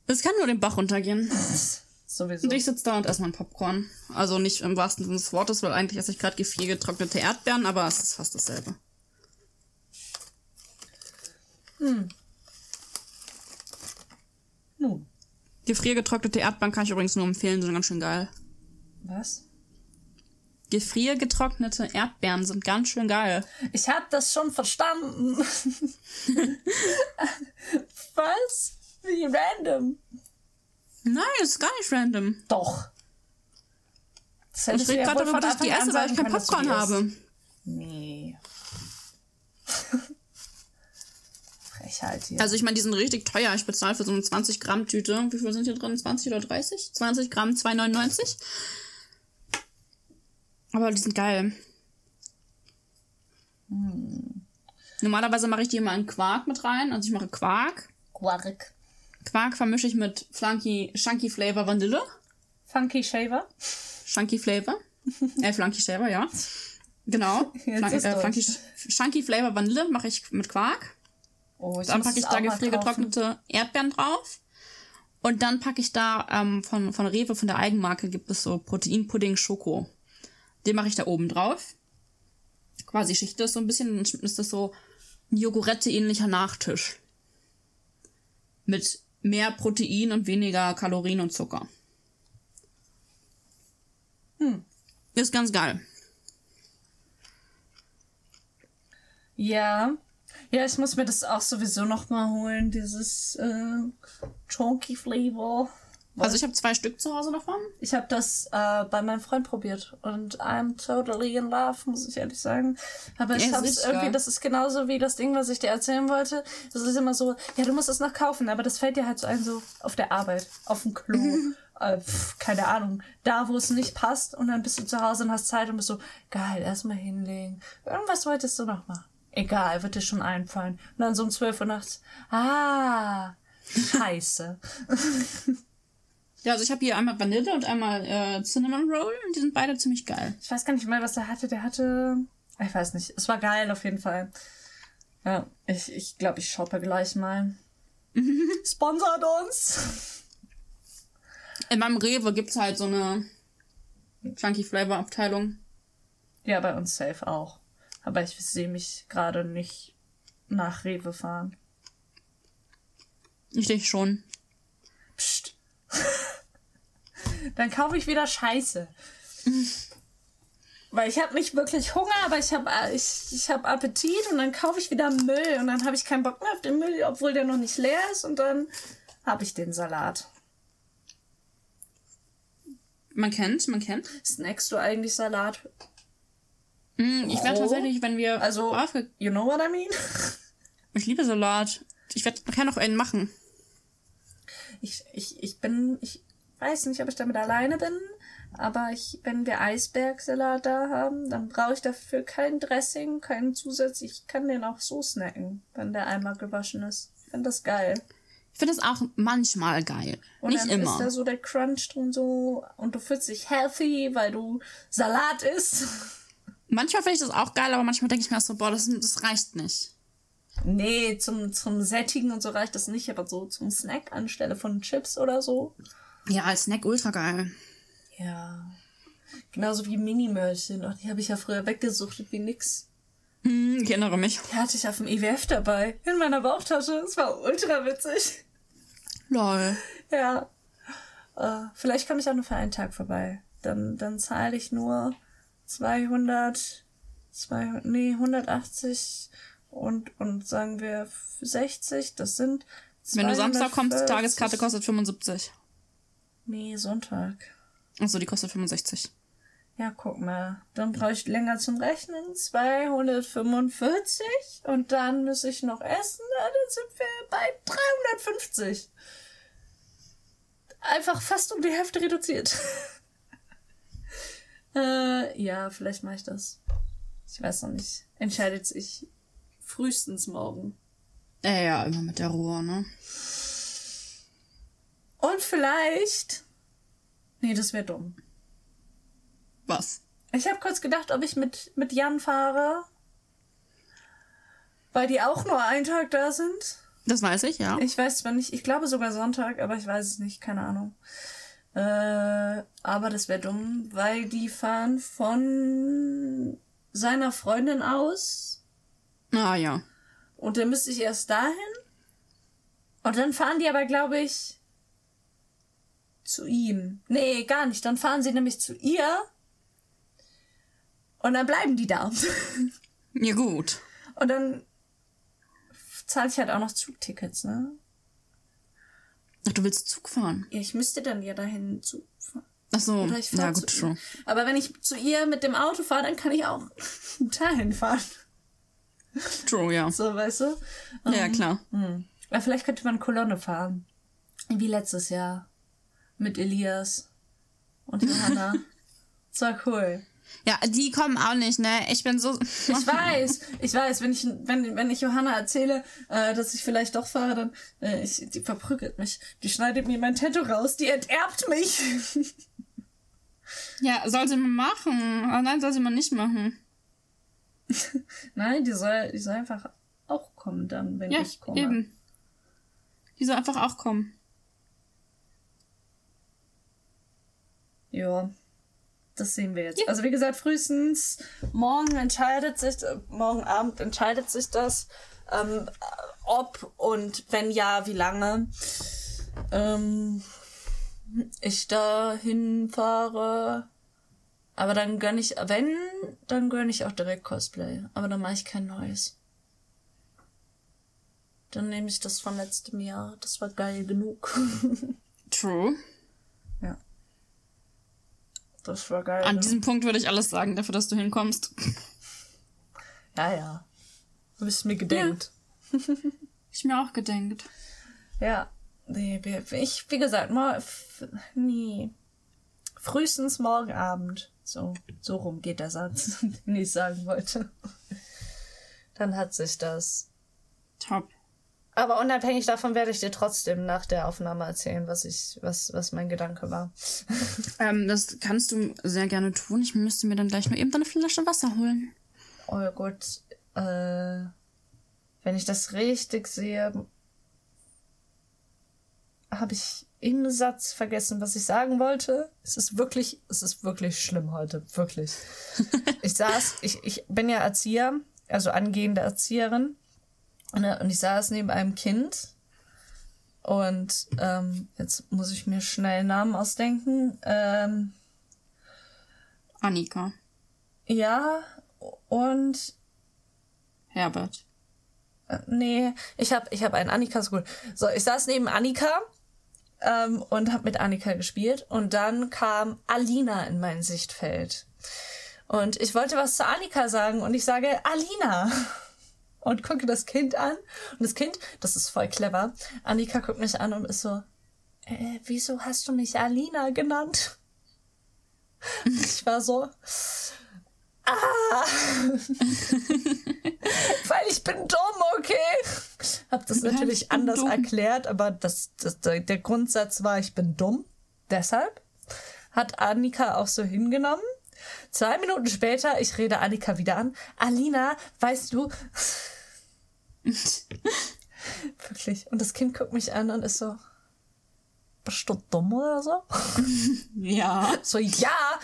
[SPEAKER 2] Es kann nur den Bach runtergehen.
[SPEAKER 1] Sowieso.
[SPEAKER 2] Und ich sitze da und esse mein Popcorn. Also nicht im wahrsten Sinne des Wortes, weil eigentlich esse ich gerade gefriergetrocknete Erdbeeren, aber es ist fast dasselbe.
[SPEAKER 1] Nun,
[SPEAKER 2] Gefriergetrocknete Erdbeeren kann ich übrigens nur empfehlen, sind ganz schön geil.
[SPEAKER 1] was?
[SPEAKER 2] Gefriergetrocknete Erdbeeren sind ganz schön geil.
[SPEAKER 1] Ich hab das schon verstanden. was? Wie random.
[SPEAKER 2] Nein, das ist gar nicht random.
[SPEAKER 1] Doch.
[SPEAKER 2] Ich rede gerade darüber, dass ich die esse, weil ich kein Popcorn habe.
[SPEAKER 1] Nee. Frechheit hier.
[SPEAKER 2] Also ich meine, die sind richtig teuer. Ich bezahle für so eine 20 Gramm Tüte. Wie viel sind hier drin? 20 oder 30? 20 Gramm, 2,99. Aber die sind geil. Normalerweise mache ich die immer in Quark mit rein. Also ich mache Quark.
[SPEAKER 1] Quark.
[SPEAKER 2] Quark vermische ich mit Flunky, Chunky Flavor Vanille.
[SPEAKER 1] Funky Shaver.
[SPEAKER 2] Chunky Flavor. äh, Flunky Flavor, ja. Genau.
[SPEAKER 1] Jetzt
[SPEAKER 2] Flun
[SPEAKER 1] ist
[SPEAKER 2] äh. Flunky, Chunky Flavor Vanille mache ich mit Quark.
[SPEAKER 1] Oh, ich
[SPEAKER 2] Dann packe ich da gefriergetrocknete Erdbeeren drauf. Und dann packe ich da ähm, von, von Rewe, von der Eigenmarke, gibt es so Proteinpudding Schoko. Den mache ich da oben drauf. Quasi schichte das so ein bisschen, dann ist das so ein Jogurette-ähnlicher Nachtisch. Mit mehr Protein und weniger Kalorien und Zucker.
[SPEAKER 1] Hm.
[SPEAKER 2] Ist ganz geil.
[SPEAKER 1] Ja. Ja, ich muss mir das auch sowieso noch mal holen, dieses äh, Chunky Flavor
[SPEAKER 2] Also ich habe zwei Stück zu Hause davon.
[SPEAKER 1] Ich habe das äh, bei meinem Freund probiert und I'm totally in love, muss ich ehrlich sagen. Aber ich hab's
[SPEAKER 2] sicher.
[SPEAKER 1] irgendwie, das ist genauso wie das Ding, was ich dir erzählen wollte. Das ist immer so, ja, du musst es noch kaufen, aber das fällt dir halt so ein, so auf der Arbeit, auf dem Klo, äh, pf, keine Ahnung, da, wo es nicht passt und dann bist du zu Hause und hast Zeit und bist so, geil, erstmal hinlegen. Irgendwas wolltest du noch machen. Egal, wird dir schon einfallen. Und dann so um 12 Uhr nachts, ah, scheiße.
[SPEAKER 2] Ja, also ich habe hier einmal Vanille und einmal äh, Cinnamon Roll und die sind beide ziemlich geil.
[SPEAKER 1] Ich weiß gar nicht mehr, was er hatte. Der hatte. Ich weiß nicht. Es war geil auf jeden Fall. Ja, ich ich, glaube, ich shoppe gleich mal. Sponsert uns!
[SPEAKER 2] In meinem Rewe gibt's halt so eine Chunky Flavor Abteilung.
[SPEAKER 1] Ja, bei uns safe auch. Aber ich sehe mich gerade nicht nach Rewe fahren.
[SPEAKER 2] Ich denke schon.
[SPEAKER 1] Psst. Dann kaufe ich wieder Scheiße. Weil ich habe nicht wirklich Hunger, aber ich habe ich, ich hab Appetit und dann kaufe ich wieder Müll und dann habe ich keinen Bock mehr auf den Müll, obwohl der noch nicht leer ist und dann habe ich den Salat.
[SPEAKER 2] Man kennt, man kennt.
[SPEAKER 1] Snackst du eigentlich Salat?
[SPEAKER 2] Mm, Ich werde tatsächlich, wenn wir
[SPEAKER 1] Also, you know what I mean?
[SPEAKER 2] ich liebe Salat. Ich werde nachher noch einen machen.
[SPEAKER 1] Ich, ich, ich bin, ich weiß nicht, ob ich damit alleine bin, aber ich, wenn wir Eisbergsalat da haben, dann brauche ich dafür kein Dressing, keinen Zusatz. Ich kann den auch so snacken, wenn der einmal gewaschen ist. Ich finde das geil.
[SPEAKER 2] Ich finde das auch manchmal geil.
[SPEAKER 1] Und
[SPEAKER 2] Nicht
[SPEAKER 1] dann
[SPEAKER 2] immer.
[SPEAKER 1] ist da so der Crunch drin so und du fühlst dich healthy, weil du Salat isst.
[SPEAKER 2] Manchmal finde ich das auch geil, aber manchmal denke ich mir auch so, boah, das, das reicht nicht.
[SPEAKER 1] Nee, zum, zum Sättigen und so reicht das nicht, aber so zum Snack anstelle von Chips oder so.
[SPEAKER 2] Ja, als Snack ultra geil.
[SPEAKER 1] Ja. Genauso wie Minimörchen. Ach, die habe ich ja früher weggesuchtet wie nix.
[SPEAKER 2] Hm, ich erinnere mich.
[SPEAKER 1] Die hatte ich auf dem IWF dabei. In meiner Bauchtasche. Es war ultra witzig.
[SPEAKER 2] Lol.
[SPEAKER 1] Ja. Äh, vielleicht komme ich auch nur für einen Tag vorbei. Dann, dann zahle ich nur 200, 200, nee, 180 und, und sagen wir 60. Das sind
[SPEAKER 2] Wenn du Samstag kommst, die
[SPEAKER 1] 240.
[SPEAKER 2] Tageskarte kostet 75.
[SPEAKER 1] Nee, Sonntag.
[SPEAKER 2] Achso, die kostet 65.
[SPEAKER 1] Ja, guck mal. Dann brauche ich länger zum Rechnen. 245. Und dann muss ich noch essen. Dann sind wir bei 350. Einfach fast um die Hälfte reduziert. äh, ja, vielleicht mache ich das. Ich weiß noch nicht. Entscheidet sich frühestens morgen.
[SPEAKER 2] Äh, ja, immer mit der Ruhe, ne?
[SPEAKER 1] Und vielleicht. Nee, das wäre dumm.
[SPEAKER 2] Was?
[SPEAKER 1] Ich habe kurz gedacht, ob ich mit, mit Jan fahre. Weil die auch nur einen Tag da sind.
[SPEAKER 2] Das weiß ich, ja.
[SPEAKER 1] Ich weiß zwar nicht, ich glaube sogar Sonntag, aber ich weiß es nicht, keine Ahnung. Äh, aber das wäre dumm, weil die fahren von seiner Freundin aus
[SPEAKER 2] Ah, ja.
[SPEAKER 1] und dann müsste ich erst dahin. Und dann fahren die aber, glaube ich, zu ihm. Nee, gar nicht. Dann fahren sie nämlich zu ihr. Und dann bleiben die da.
[SPEAKER 2] Ja, gut.
[SPEAKER 1] Und dann zahle ich halt auch noch Zugtickets, ne?
[SPEAKER 2] Ach, du willst Zug fahren?
[SPEAKER 1] Ja, ich müsste dann ja dahin Zug fahren.
[SPEAKER 2] Ach so.
[SPEAKER 1] Oder ich fahr
[SPEAKER 2] Ja, gut, schon.
[SPEAKER 1] Aber wenn ich zu ihr mit dem Auto fahre, dann kann ich auch dahin fahren.
[SPEAKER 2] True, ja.
[SPEAKER 1] So, weißt du?
[SPEAKER 2] Ja, klar.
[SPEAKER 1] Hm. Aber vielleicht könnte man Kolonne fahren. Wie letztes Jahr. Mit Elias und Johanna. das war cool.
[SPEAKER 2] Ja, die kommen auch nicht, ne? Ich bin so.
[SPEAKER 1] Ich weiß, ich weiß, wenn ich, wenn, wenn ich Johanna erzähle, äh, dass ich vielleicht doch fahre, dann, äh, ich, die verprügelt mich. Die schneidet mir mein Tattoo raus, die enterbt mich.
[SPEAKER 2] Ja, sollte man machen. Aber nein, sollte man nicht machen.
[SPEAKER 1] Nein, die soll, die soll einfach auch kommen dann, wenn
[SPEAKER 2] Ja,
[SPEAKER 1] ich komme.
[SPEAKER 2] eben. Die soll einfach auch kommen.
[SPEAKER 1] Ja, das sehen wir jetzt. Also wie gesagt, frühestens morgen entscheidet sich, äh, morgen Abend entscheidet sich das, ähm, ob und wenn ja, wie lange ähm, ich da hinfahre. Aber dann gönn ich, wenn, dann gönn ich auch direkt Cosplay. Aber dann mache ich kein neues. Dann nehme ich das von letztem Jahr. Das war geil genug.
[SPEAKER 2] True.
[SPEAKER 1] Ja. Das war geil.
[SPEAKER 2] An
[SPEAKER 1] ne?
[SPEAKER 2] diesem Punkt würde ich alles sagen, dafür, dass du hinkommst.
[SPEAKER 1] Ja, ja. Du bist mir gedenkt.
[SPEAKER 2] Ich mir auch gedenkt.
[SPEAKER 1] Ja. Nee, ich, wie gesagt, mal, nee. Frühestens morgen Abend. So, so rum geht der Satz, den ich sagen wollte. Dann hat sich das.
[SPEAKER 2] Top.
[SPEAKER 1] Aber unabhängig davon werde ich dir trotzdem nach der Aufnahme erzählen, was ich, was, was mein Gedanke war.
[SPEAKER 2] Ähm, das kannst du sehr gerne tun. Ich müsste mir dann gleich nur eben eine Flasche Wasser holen.
[SPEAKER 1] Oh gut, äh, wenn ich das richtig sehe, habe ich im Satz vergessen, was ich sagen wollte. Es ist wirklich, es ist wirklich schlimm heute, wirklich. ich saß, ich, ich bin ja Erzieher, also angehende Erzieherin, und ich saß neben einem Kind. Und ähm, jetzt muss ich mir schnell Namen ausdenken. Ähm,
[SPEAKER 2] Annika.
[SPEAKER 1] ja, und
[SPEAKER 2] Herbert.
[SPEAKER 1] Äh, Nee, ich habe ich hab einen Annika School. So, ich saß neben Annika ähm, und habe mit Annika gespielt und dann kam Alina in mein Sichtfeld. Und ich wollte was zu Annika sagen und ich sage Alina und gucke das Kind an und das Kind, das ist voll clever. Annika guckt mich an und ist so, äh, wieso hast du mich Alina genannt? Ich war so, ah, weil ich bin dumm, okay? Hab das natürlich anders
[SPEAKER 2] dumm.
[SPEAKER 1] erklärt, aber das, das, der Grundsatz war, ich bin dumm. Deshalb hat Annika auch so hingenommen. Zwei Minuten später, ich rede Annika wieder an. Alina, weißt du. Wirklich. Und das Kind guckt mich an und ist so. Bist du dumm oder so?
[SPEAKER 2] Ja.
[SPEAKER 1] So, ja,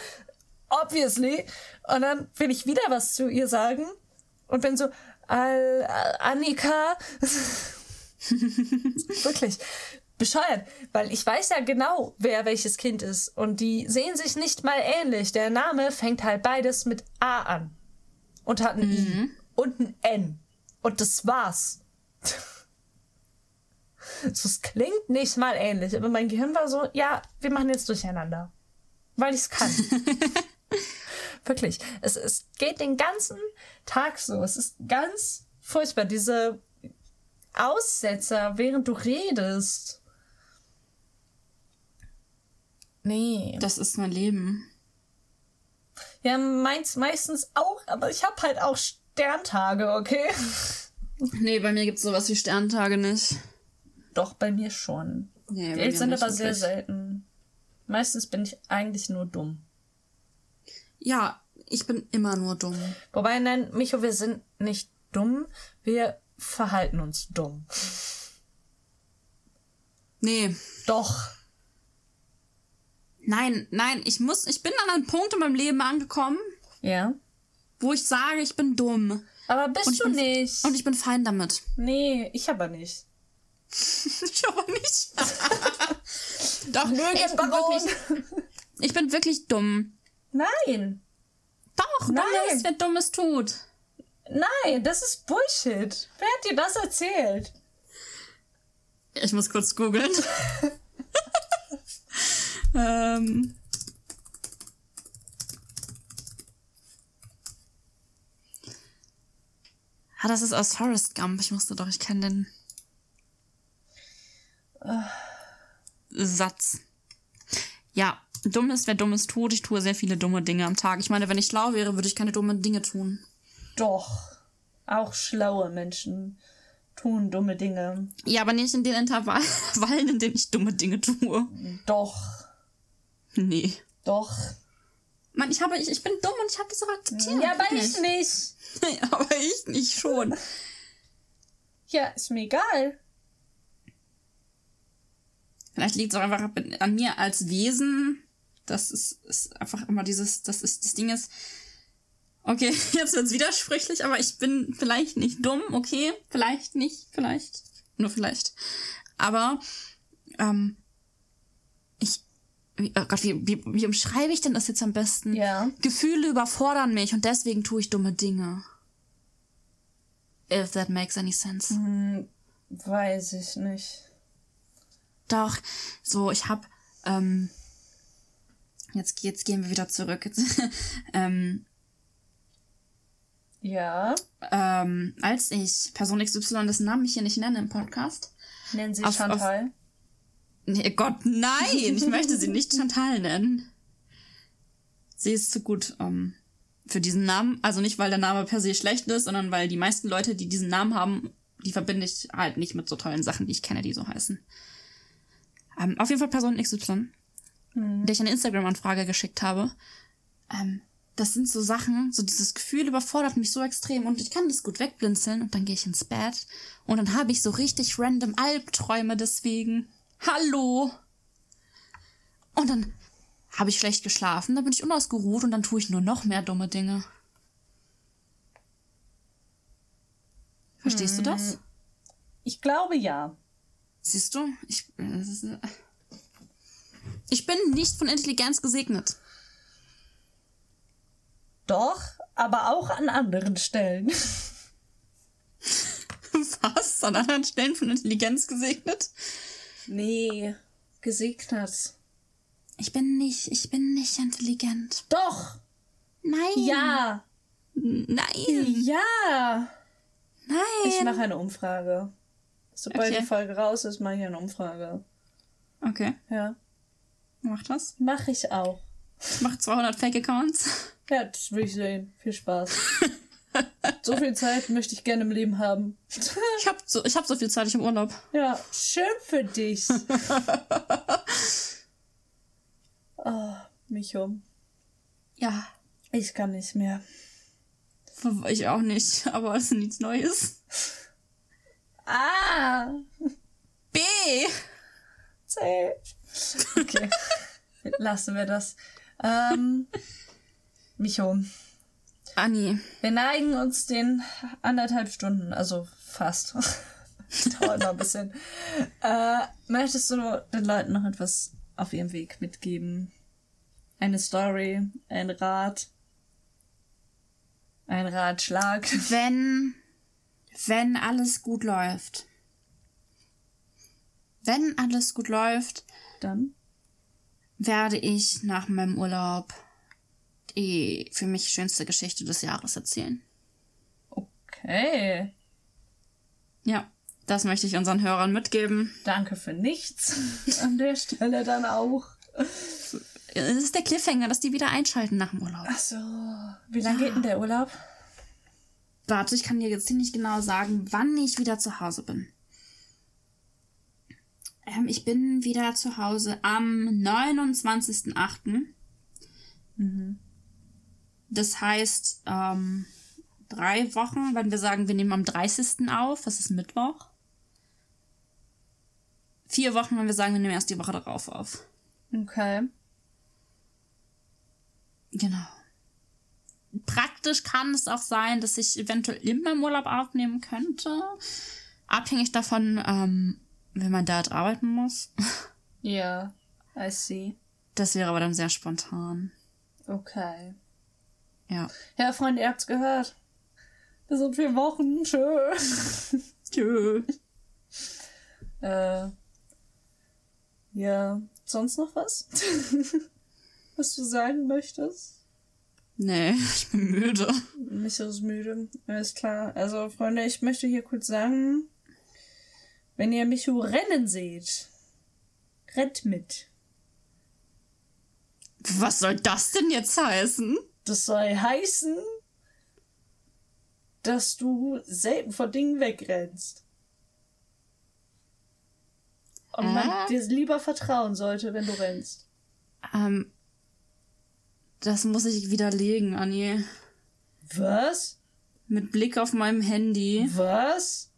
[SPEAKER 1] obviously. Und dann will ich wieder was zu ihr sagen und bin so, Al Annika. Wirklich bescheuert, weil ich weiß ja genau, wer welches Kind ist. Und die sehen sich nicht mal ähnlich. Der Name fängt halt beides mit A an. Und hat ein I und ein N. Und das war's. So, Es klingt nicht mal ähnlich, aber mein Gehirn war so, ja, wir machen jetzt durcheinander. Weil ich es kann. Wirklich. Es, es geht den ganzen Tag so. Es ist ganz furchtbar. Diese Aussetzer, während du redest. Nee.
[SPEAKER 2] Das ist mein Leben.
[SPEAKER 1] Ja, meins meistens auch, aber ich hab halt auch Sterntage, okay?
[SPEAKER 2] Nee, bei mir gibt's sowas wie Sterntage nicht.
[SPEAKER 1] Doch, bei mir schon.
[SPEAKER 2] Nee,
[SPEAKER 1] Die sind aber sehr selten. Meistens bin ich eigentlich nur dumm.
[SPEAKER 2] Ja, ich bin immer nur dumm.
[SPEAKER 1] Wobei, nein, Micho, wir sind nicht dumm. Wir verhalten uns dumm.
[SPEAKER 2] Nee.
[SPEAKER 1] Doch.
[SPEAKER 2] Nein, nein, ich muss, ich bin an einem Punkt in meinem Leben angekommen,
[SPEAKER 1] Ja.
[SPEAKER 2] Wo ich sage, ich bin dumm.
[SPEAKER 1] Aber bist
[SPEAKER 2] Und
[SPEAKER 1] du
[SPEAKER 2] bin,
[SPEAKER 1] nicht.
[SPEAKER 2] Und ich bin fein damit.
[SPEAKER 1] nee, ich aber nicht.
[SPEAKER 2] Ich aber nicht. Doch, ich bin, wirklich, ich bin wirklich dumm.
[SPEAKER 1] Nein.
[SPEAKER 2] Doch, dumm
[SPEAKER 1] Nein.
[SPEAKER 2] ist, wer Dummes tut.
[SPEAKER 1] Nein, das ist Bullshit. Wer hat dir das erzählt?
[SPEAKER 2] Ich muss kurz googeln. ähm. Ah, das ist aus Forrest Gump. Ich musste doch, ich kenne den Satz. Ja, dumm ist, wer Dummes tut. Ich tue sehr viele dumme Dinge am Tag. Ich meine, wenn ich schlau wäre, würde ich keine dummen Dinge tun.
[SPEAKER 1] Doch. Auch schlaue Menschen tun dumme Dinge.
[SPEAKER 2] Ja, aber nicht in den Intervallen, in denen ich dumme Dinge tue.
[SPEAKER 1] Doch.
[SPEAKER 2] Nee.
[SPEAKER 1] Doch.
[SPEAKER 2] Mann, ich habe, ich, ich bin dumm und ich habe das auch akzeptiert.
[SPEAKER 1] Ja, aber ich nicht.
[SPEAKER 2] aber ich nicht schon.
[SPEAKER 1] Ja, ist mir egal.
[SPEAKER 2] Vielleicht liegt es auch einfach an mir als Wesen. Das ist, ist einfach immer dieses, das ist, das Ding ist, okay, jetzt wird's widersprüchlich, aber ich bin vielleicht nicht dumm, okay, vielleicht nicht, vielleicht, nur vielleicht. Aber, ähm, wie, oh Gott, wie, wie, wie umschreibe ich denn das jetzt am besten?
[SPEAKER 1] Ja.
[SPEAKER 2] Gefühle überfordern mich und deswegen tue ich dumme Dinge. If that makes any sense.
[SPEAKER 1] Weiß ich nicht.
[SPEAKER 2] Doch, so, ich hab, ähm, Jetzt, jetzt gehen wir wieder zurück. Ähm,
[SPEAKER 1] Ja.
[SPEAKER 2] ähm, als ich Person XY, dessen Namen ich hier nicht nenne im Podcast.
[SPEAKER 1] Nennen Sie
[SPEAKER 2] Auf-
[SPEAKER 1] Chantal.
[SPEAKER 2] Nee, Gott, nein! Ich möchte sie nicht Chantal nennen. Sie ist zu gut ähm, für diesen Namen. Also nicht, weil der Name per se schlecht ist, sondern weil die meisten Leute, die diesen Namen haben, die verbinde ich halt nicht mit so tollen Sachen, die ich kenne, die so heißen. Ähm, auf jeden Fall Person XY, der ich eine Instagram-Anfrage geschickt habe. Ähm, das sind so Sachen, so dieses Gefühl überfordert mich so extrem und ich kann das gut wegblinzeln und dann gehe ich ins Bett und dann habe ich so richtig random Albträume deswegen. Hallo! Und dann habe ich schlecht geschlafen, dann bin ich unausgeruht und dann tue ich nur noch mehr dumme Dinge. Verstehst du das?
[SPEAKER 1] Ich glaube ja.
[SPEAKER 2] Siehst du? Ich, äh, ich bin nicht von Intelligenz gesegnet.
[SPEAKER 1] Doch, aber auch an anderen Stellen.
[SPEAKER 2] Was? An anderen Stellen von Intelligenz gesegnet?
[SPEAKER 1] Nee, gesegnet.
[SPEAKER 2] Ich bin nicht, ich bin nicht intelligent.
[SPEAKER 1] Doch.
[SPEAKER 2] Nein.
[SPEAKER 1] Ja.
[SPEAKER 2] Nein.
[SPEAKER 1] Ja.
[SPEAKER 2] Nein.
[SPEAKER 1] Ich mache eine Umfrage. Sobald
[SPEAKER 2] Okay.
[SPEAKER 1] die Folge raus ist, mache ich eine Umfrage.
[SPEAKER 2] Okay,
[SPEAKER 1] Ja.
[SPEAKER 2] mach das.
[SPEAKER 1] Mache ich auch.
[SPEAKER 2] Ich mach 200 Fake-Accounts.
[SPEAKER 1] Ja, das will ich sehen. Viel Spaß. so viel Zeit möchte ich gerne im Leben haben.
[SPEAKER 2] Ich hab so, ich hab so viel Zeit, ich im Urlaub.
[SPEAKER 1] ja, schön für dich. oh, Micho.
[SPEAKER 2] Ja.
[SPEAKER 1] Ich kann nicht mehr.
[SPEAKER 2] Ich auch nicht, aber es ist nichts Neues.
[SPEAKER 1] Ah!
[SPEAKER 2] B.
[SPEAKER 1] C. Okay. Lassen wir das. Ähm, Micho.
[SPEAKER 2] Anni.
[SPEAKER 1] Wir neigen uns den anderthalb Stunden, also fast. Dauert noch ein bisschen. Äh, möchtest du den Leuten noch etwas auf ihrem Weg mitgeben? Eine Story, ein Rat, ein Ratschlag.
[SPEAKER 2] Wenn, wenn alles gut läuft. Wenn alles gut läuft,
[SPEAKER 1] Dann?
[SPEAKER 2] werde ich nach meinem Urlaub die für mich schönste Geschichte des Jahres erzählen.
[SPEAKER 1] Okay.
[SPEAKER 2] Ja, das möchte ich unseren Hörern mitgeben.
[SPEAKER 1] Danke für nichts. An der Stelle dann auch.
[SPEAKER 2] Es ist der Cliffhanger, dass die wieder einschalten nach dem Urlaub.
[SPEAKER 1] Ach so. Wie lange geht denn der Urlaub?
[SPEAKER 2] Warte, ich kann dir jetzt hier nicht genau sagen, wann ich wieder zu Hause bin. Ähm, ich bin wieder zu Hause am 29.08. Das heißt, ähm, drei Wochen, wenn wir sagen, wir nehmen am 30. auf, das ist Mittwoch. Vier Wochen, wenn wir sagen, wir nehmen erst die Woche darauf auf.
[SPEAKER 1] Okay.
[SPEAKER 2] Genau. Praktisch kann es auch sein, dass ich eventuell immer im Urlaub aufnehmen könnte. Abhängig davon, ähm, wenn mein Dad arbeiten muss.
[SPEAKER 1] Ja, I see.
[SPEAKER 2] Das wäre aber dann sehr spontan.
[SPEAKER 1] Okay.
[SPEAKER 2] Ja.
[SPEAKER 1] Ja, Freunde, ihr habt's gehört. Das sind vier Wochen. Schön.
[SPEAKER 2] Tschö.
[SPEAKER 1] äh, ja, sonst noch was? was du sagen möchtest?
[SPEAKER 2] Nee, ich bin müde.
[SPEAKER 1] Mich ist müde. Alles klar. Also, Freunde, ich möchte hier kurz sagen, wenn ihr Michu rennen seht, rennt mit.
[SPEAKER 2] Was soll das denn jetzt heißen?
[SPEAKER 1] Das soll heißen, dass du selten vor Dingen wegrennst. Und man
[SPEAKER 2] Hä?
[SPEAKER 1] dir lieber vertrauen sollte, wenn du rennst.
[SPEAKER 2] Ähm, das muss ich widerlegen, Anni.
[SPEAKER 1] Was?
[SPEAKER 2] Mit Blick auf meinem Handy
[SPEAKER 1] Was?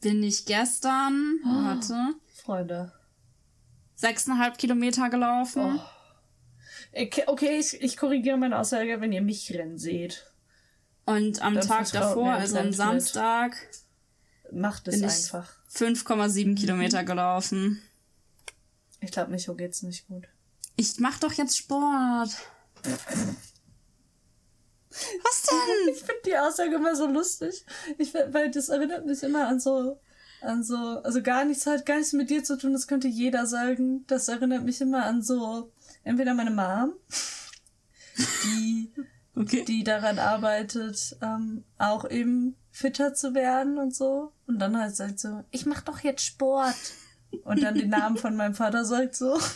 [SPEAKER 2] bin ich gestern, warte,
[SPEAKER 1] Freunde.
[SPEAKER 2] sechseinhalb Kilometer gelaufen.
[SPEAKER 1] Okay, okay, ich, ich korrigiere meine Aussage, wenn ihr mich rennen seht.
[SPEAKER 2] Und am
[SPEAKER 1] Dann
[SPEAKER 2] Tag davor, also am. Samstag,
[SPEAKER 1] Macht es einfach.
[SPEAKER 2] 5,7 Kilometer gelaufen.
[SPEAKER 1] Ich glaube, Micho geht's nicht gut.
[SPEAKER 2] Ich mach doch jetzt Sport. Was denn?
[SPEAKER 1] Ich finde die Aussage immer so lustig. Ich, weil das erinnert mich immer an so, an so, also gar nichts hat gar nichts mit dir zu tun, das könnte jeder sagen. Das erinnert mich immer an so entweder meine Mom, die,
[SPEAKER 2] Okay.
[SPEAKER 1] die daran arbeitet, ähm, auch eben fitter zu werden und so. Und dann halt sagt so, ich mach doch jetzt Sport. Und dann den Namen von meinem Vater sagt so.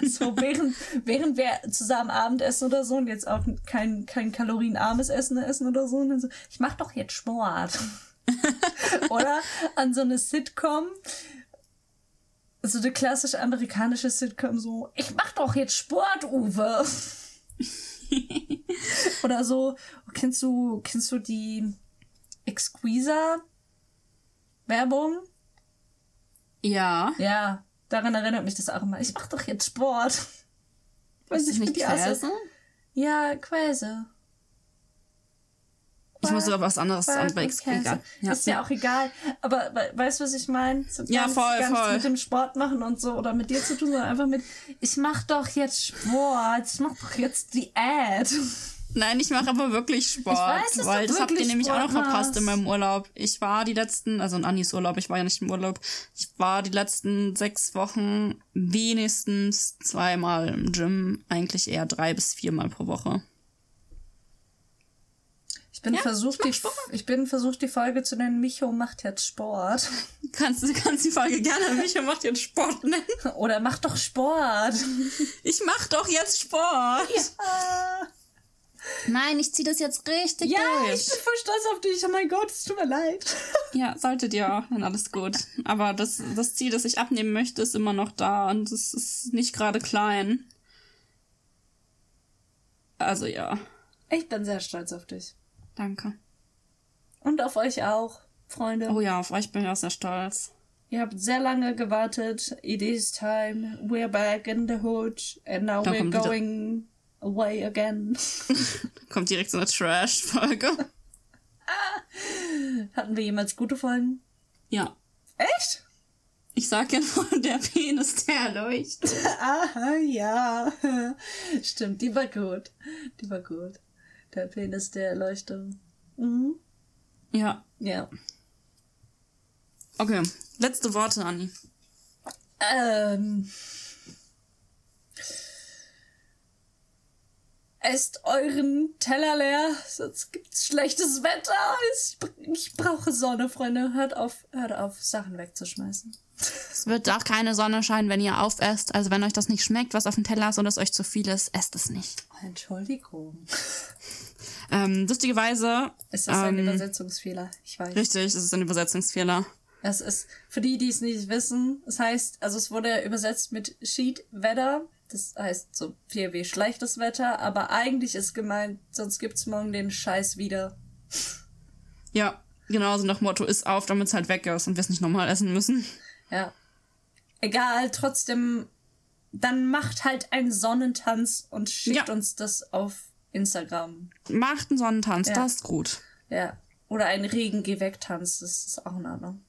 [SPEAKER 1] So, während, während wir zusammen Abendessen oder so und jetzt auch kein, kein kalorienarmes Essen essen oder so, und dann so, ich mach doch jetzt Sport. oder an so eine Sitcom, so eine klassische amerikanische Sitcom, so, ich mach doch jetzt Sport, Uwe. oder so, kennst du, kennst du die Exquisa Werbung?
[SPEAKER 2] Ja.
[SPEAKER 1] Ja, daran erinnert mich das auch immer. Ich mach doch jetzt Sport. Weiß
[SPEAKER 2] das nicht Quäse?
[SPEAKER 1] Ja, Quäse.
[SPEAKER 2] Ich muss aber was anderes an bei. Ja.
[SPEAKER 1] Ist ja auch egal. Aber we weißt du, was ich meine? So
[SPEAKER 2] Ja,
[SPEAKER 1] ganz-
[SPEAKER 2] voll,
[SPEAKER 1] nichts
[SPEAKER 2] voll.
[SPEAKER 1] mit dem Sport machen und so oder mit dir zu tun, sondern einfach mit, ich mach doch jetzt Sport. Ich mach doch jetzt Diät.
[SPEAKER 2] Nein, ich mache aber wirklich Sport.
[SPEAKER 1] Weiß,
[SPEAKER 2] weil das habt ihr nämlich auch noch
[SPEAKER 1] Sport
[SPEAKER 2] verpasst
[SPEAKER 1] machst.
[SPEAKER 2] in meinem Urlaub. Ich war die letzten, also in Annis Urlaub, ich war ja nicht im Urlaub. Ich war die letzten sechs Wochen wenigstens zweimal im Gym, eigentlich eher drei bis viermal pro Woche.
[SPEAKER 1] Ich bin
[SPEAKER 2] Ja,
[SPEAKER 1] versucht, die, ich bin versucht, die Folge zu nennen, Micho macht jetzt Sport.
[SPEAKER 2] Kannst du kannst die Folge gerne mich und macht jetzt Sport nennen.
[SPEAKER 1] Oder mach doch Sport.
[SPEAKER 2] Ich mach doch jetzt Sport.
[SPEAKER 1] Ah.
[SPEAKER 2] Nein, ich zieh das jetzt richtig
[SPEAKER 1] Ja,
[SPEAKER 2] durch.
[SPEAKER 1] ich bin voll stolz auf dich. Oh mein Gott, es tut mir leid.
[SPEAKER 2] Ja, solltet ihr auch, dann alles gut. Aber das, das Ziel, das ich abnehmen möchte, ist immer noch da und es ist nicht gerade klein. Also ja,
[SPEAKER 1] Ich bin sehr stolz auf dich.
[SPEAKER 2] Danke.
[SPEAKER 1] Und auf euch auch, Freunde.
[SPEAKER 2] Oh ja, auf euch bin ich auch sehr stolz.
[SPEAKER 1] Ihr habt sehr lange gewartet. It is time. We're back in the hood. And now
[SPEAKER 2] Da
[SPEAKER 1] we're going away again.
[SPEAKER 2] Kommt direkt so eine Trash-Folge.
[SPEAKER 1] Hatten wir jemals gute Folgen?
[SPEAKER 2] Ja.
[SPEAKER 1] Echt?
[SPEAKER 2] Ich sag ja nur, der Penis, der leuchtet.
[SPEAKER 1] Aha, ja. Stimmt, die war gut. Die war gut. Der Penis der Erleuchtung. Mhm.
[SPEAKER 2] Ja.
[SPEAKER 1] Ja.
[SPEAKER 2] Okay. Letzte Worte, Anni.
[SPEAKER 1] Ähm. Esst euren Teller leer, sonst gibt's schlechtes Wetter. Ich, ich brauche Sonne, Freunde. Hört auf, hört auf, Sachen wegzuschmeißen.
[SPEAKER 2] Es wird auch keine Sonne scheinen, wenn ihr aufesst. Also wenn euch das nicht schmeckt, was auf dem Teller ist und es euch zu viel ist, esst es nicht.
[SPEAKER 1] Entschuldigung.
[SPEAKER 2] Ähm, lustigerweise.
[SPEAKER 1] Ist das ein
[SPEAKER 2] ähm,
[SPEAKER 1] Übersetzungsfehler? Ich weiß.
[SPEAKER 2] Richtig, es ist ein Übersetzungsfehler.
[SPEAKER 1] Es ist, für die, die es nicht wissen, es heißt, also es wurde übersetzt mit Sheet Wetter. Das heißt so viel wie schlechtes Wetter, aber eigentlich ist gemeint, sonst gibt's morgen den Scheiß wieder.
[SPEAKER 2] Ja, genau, so nach Motto ist auf, damit es halt weg ist und wir es nicht nochmal essen müssen.
[SPEAKER 1] Ja. Egal, trotzdem, dann macht halt einen Sonnentanz und schickt
[SPEAKER 2] Ja.
[SPEAKER 1] uns das auf Instagram.
[SPEAKER 2] Macht einen Sonnentanz,
[SPEAKER 1] Ja.
[SPEAKER 2] das ist gut.
[SPEAKER 1] Ja. Oder einen Regen-Geh-Weg-Tanz, das ist auch in Ordnung.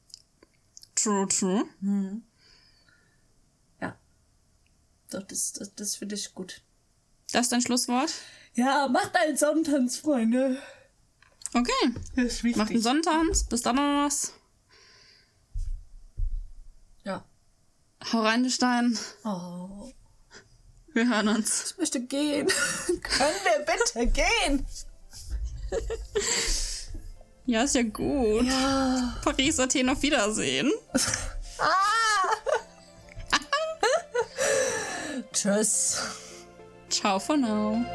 [SPEAKER 2] True, true.
[SPEAKER 1] Ja. Doch, das, das, das finde ich gut.
[SPEAKER 2] Das ist dein Schlusswort?
[SPEAKER 1] Ja, macht einen Sonnentanz, Freunde.
[SPEAKER 2] Okay.
[SPEAKER 1] Das ist wichtig.
[SPEAKER 2] Macht einen Sonnentanz. Bis dann noch was.
[SPEAKER 1] Ja.
[SPEAKER 2] Hau rein, Stein.
[SPEAKER 1] Oh.
[SPEAKER 2] Wir hören uns.
[SPEAKER 1] Ich möchte gehen. Können wir bitte gehen?
[SPEAKER 2] Ja, ist ja gut.
[SPEAKER 1] Ja.
[SPEAKER 2] Paris, Athen, auf Wiedersehen.
[SPEAKER 1] Tschüss.
[SPEAKER 2] Ciao for now.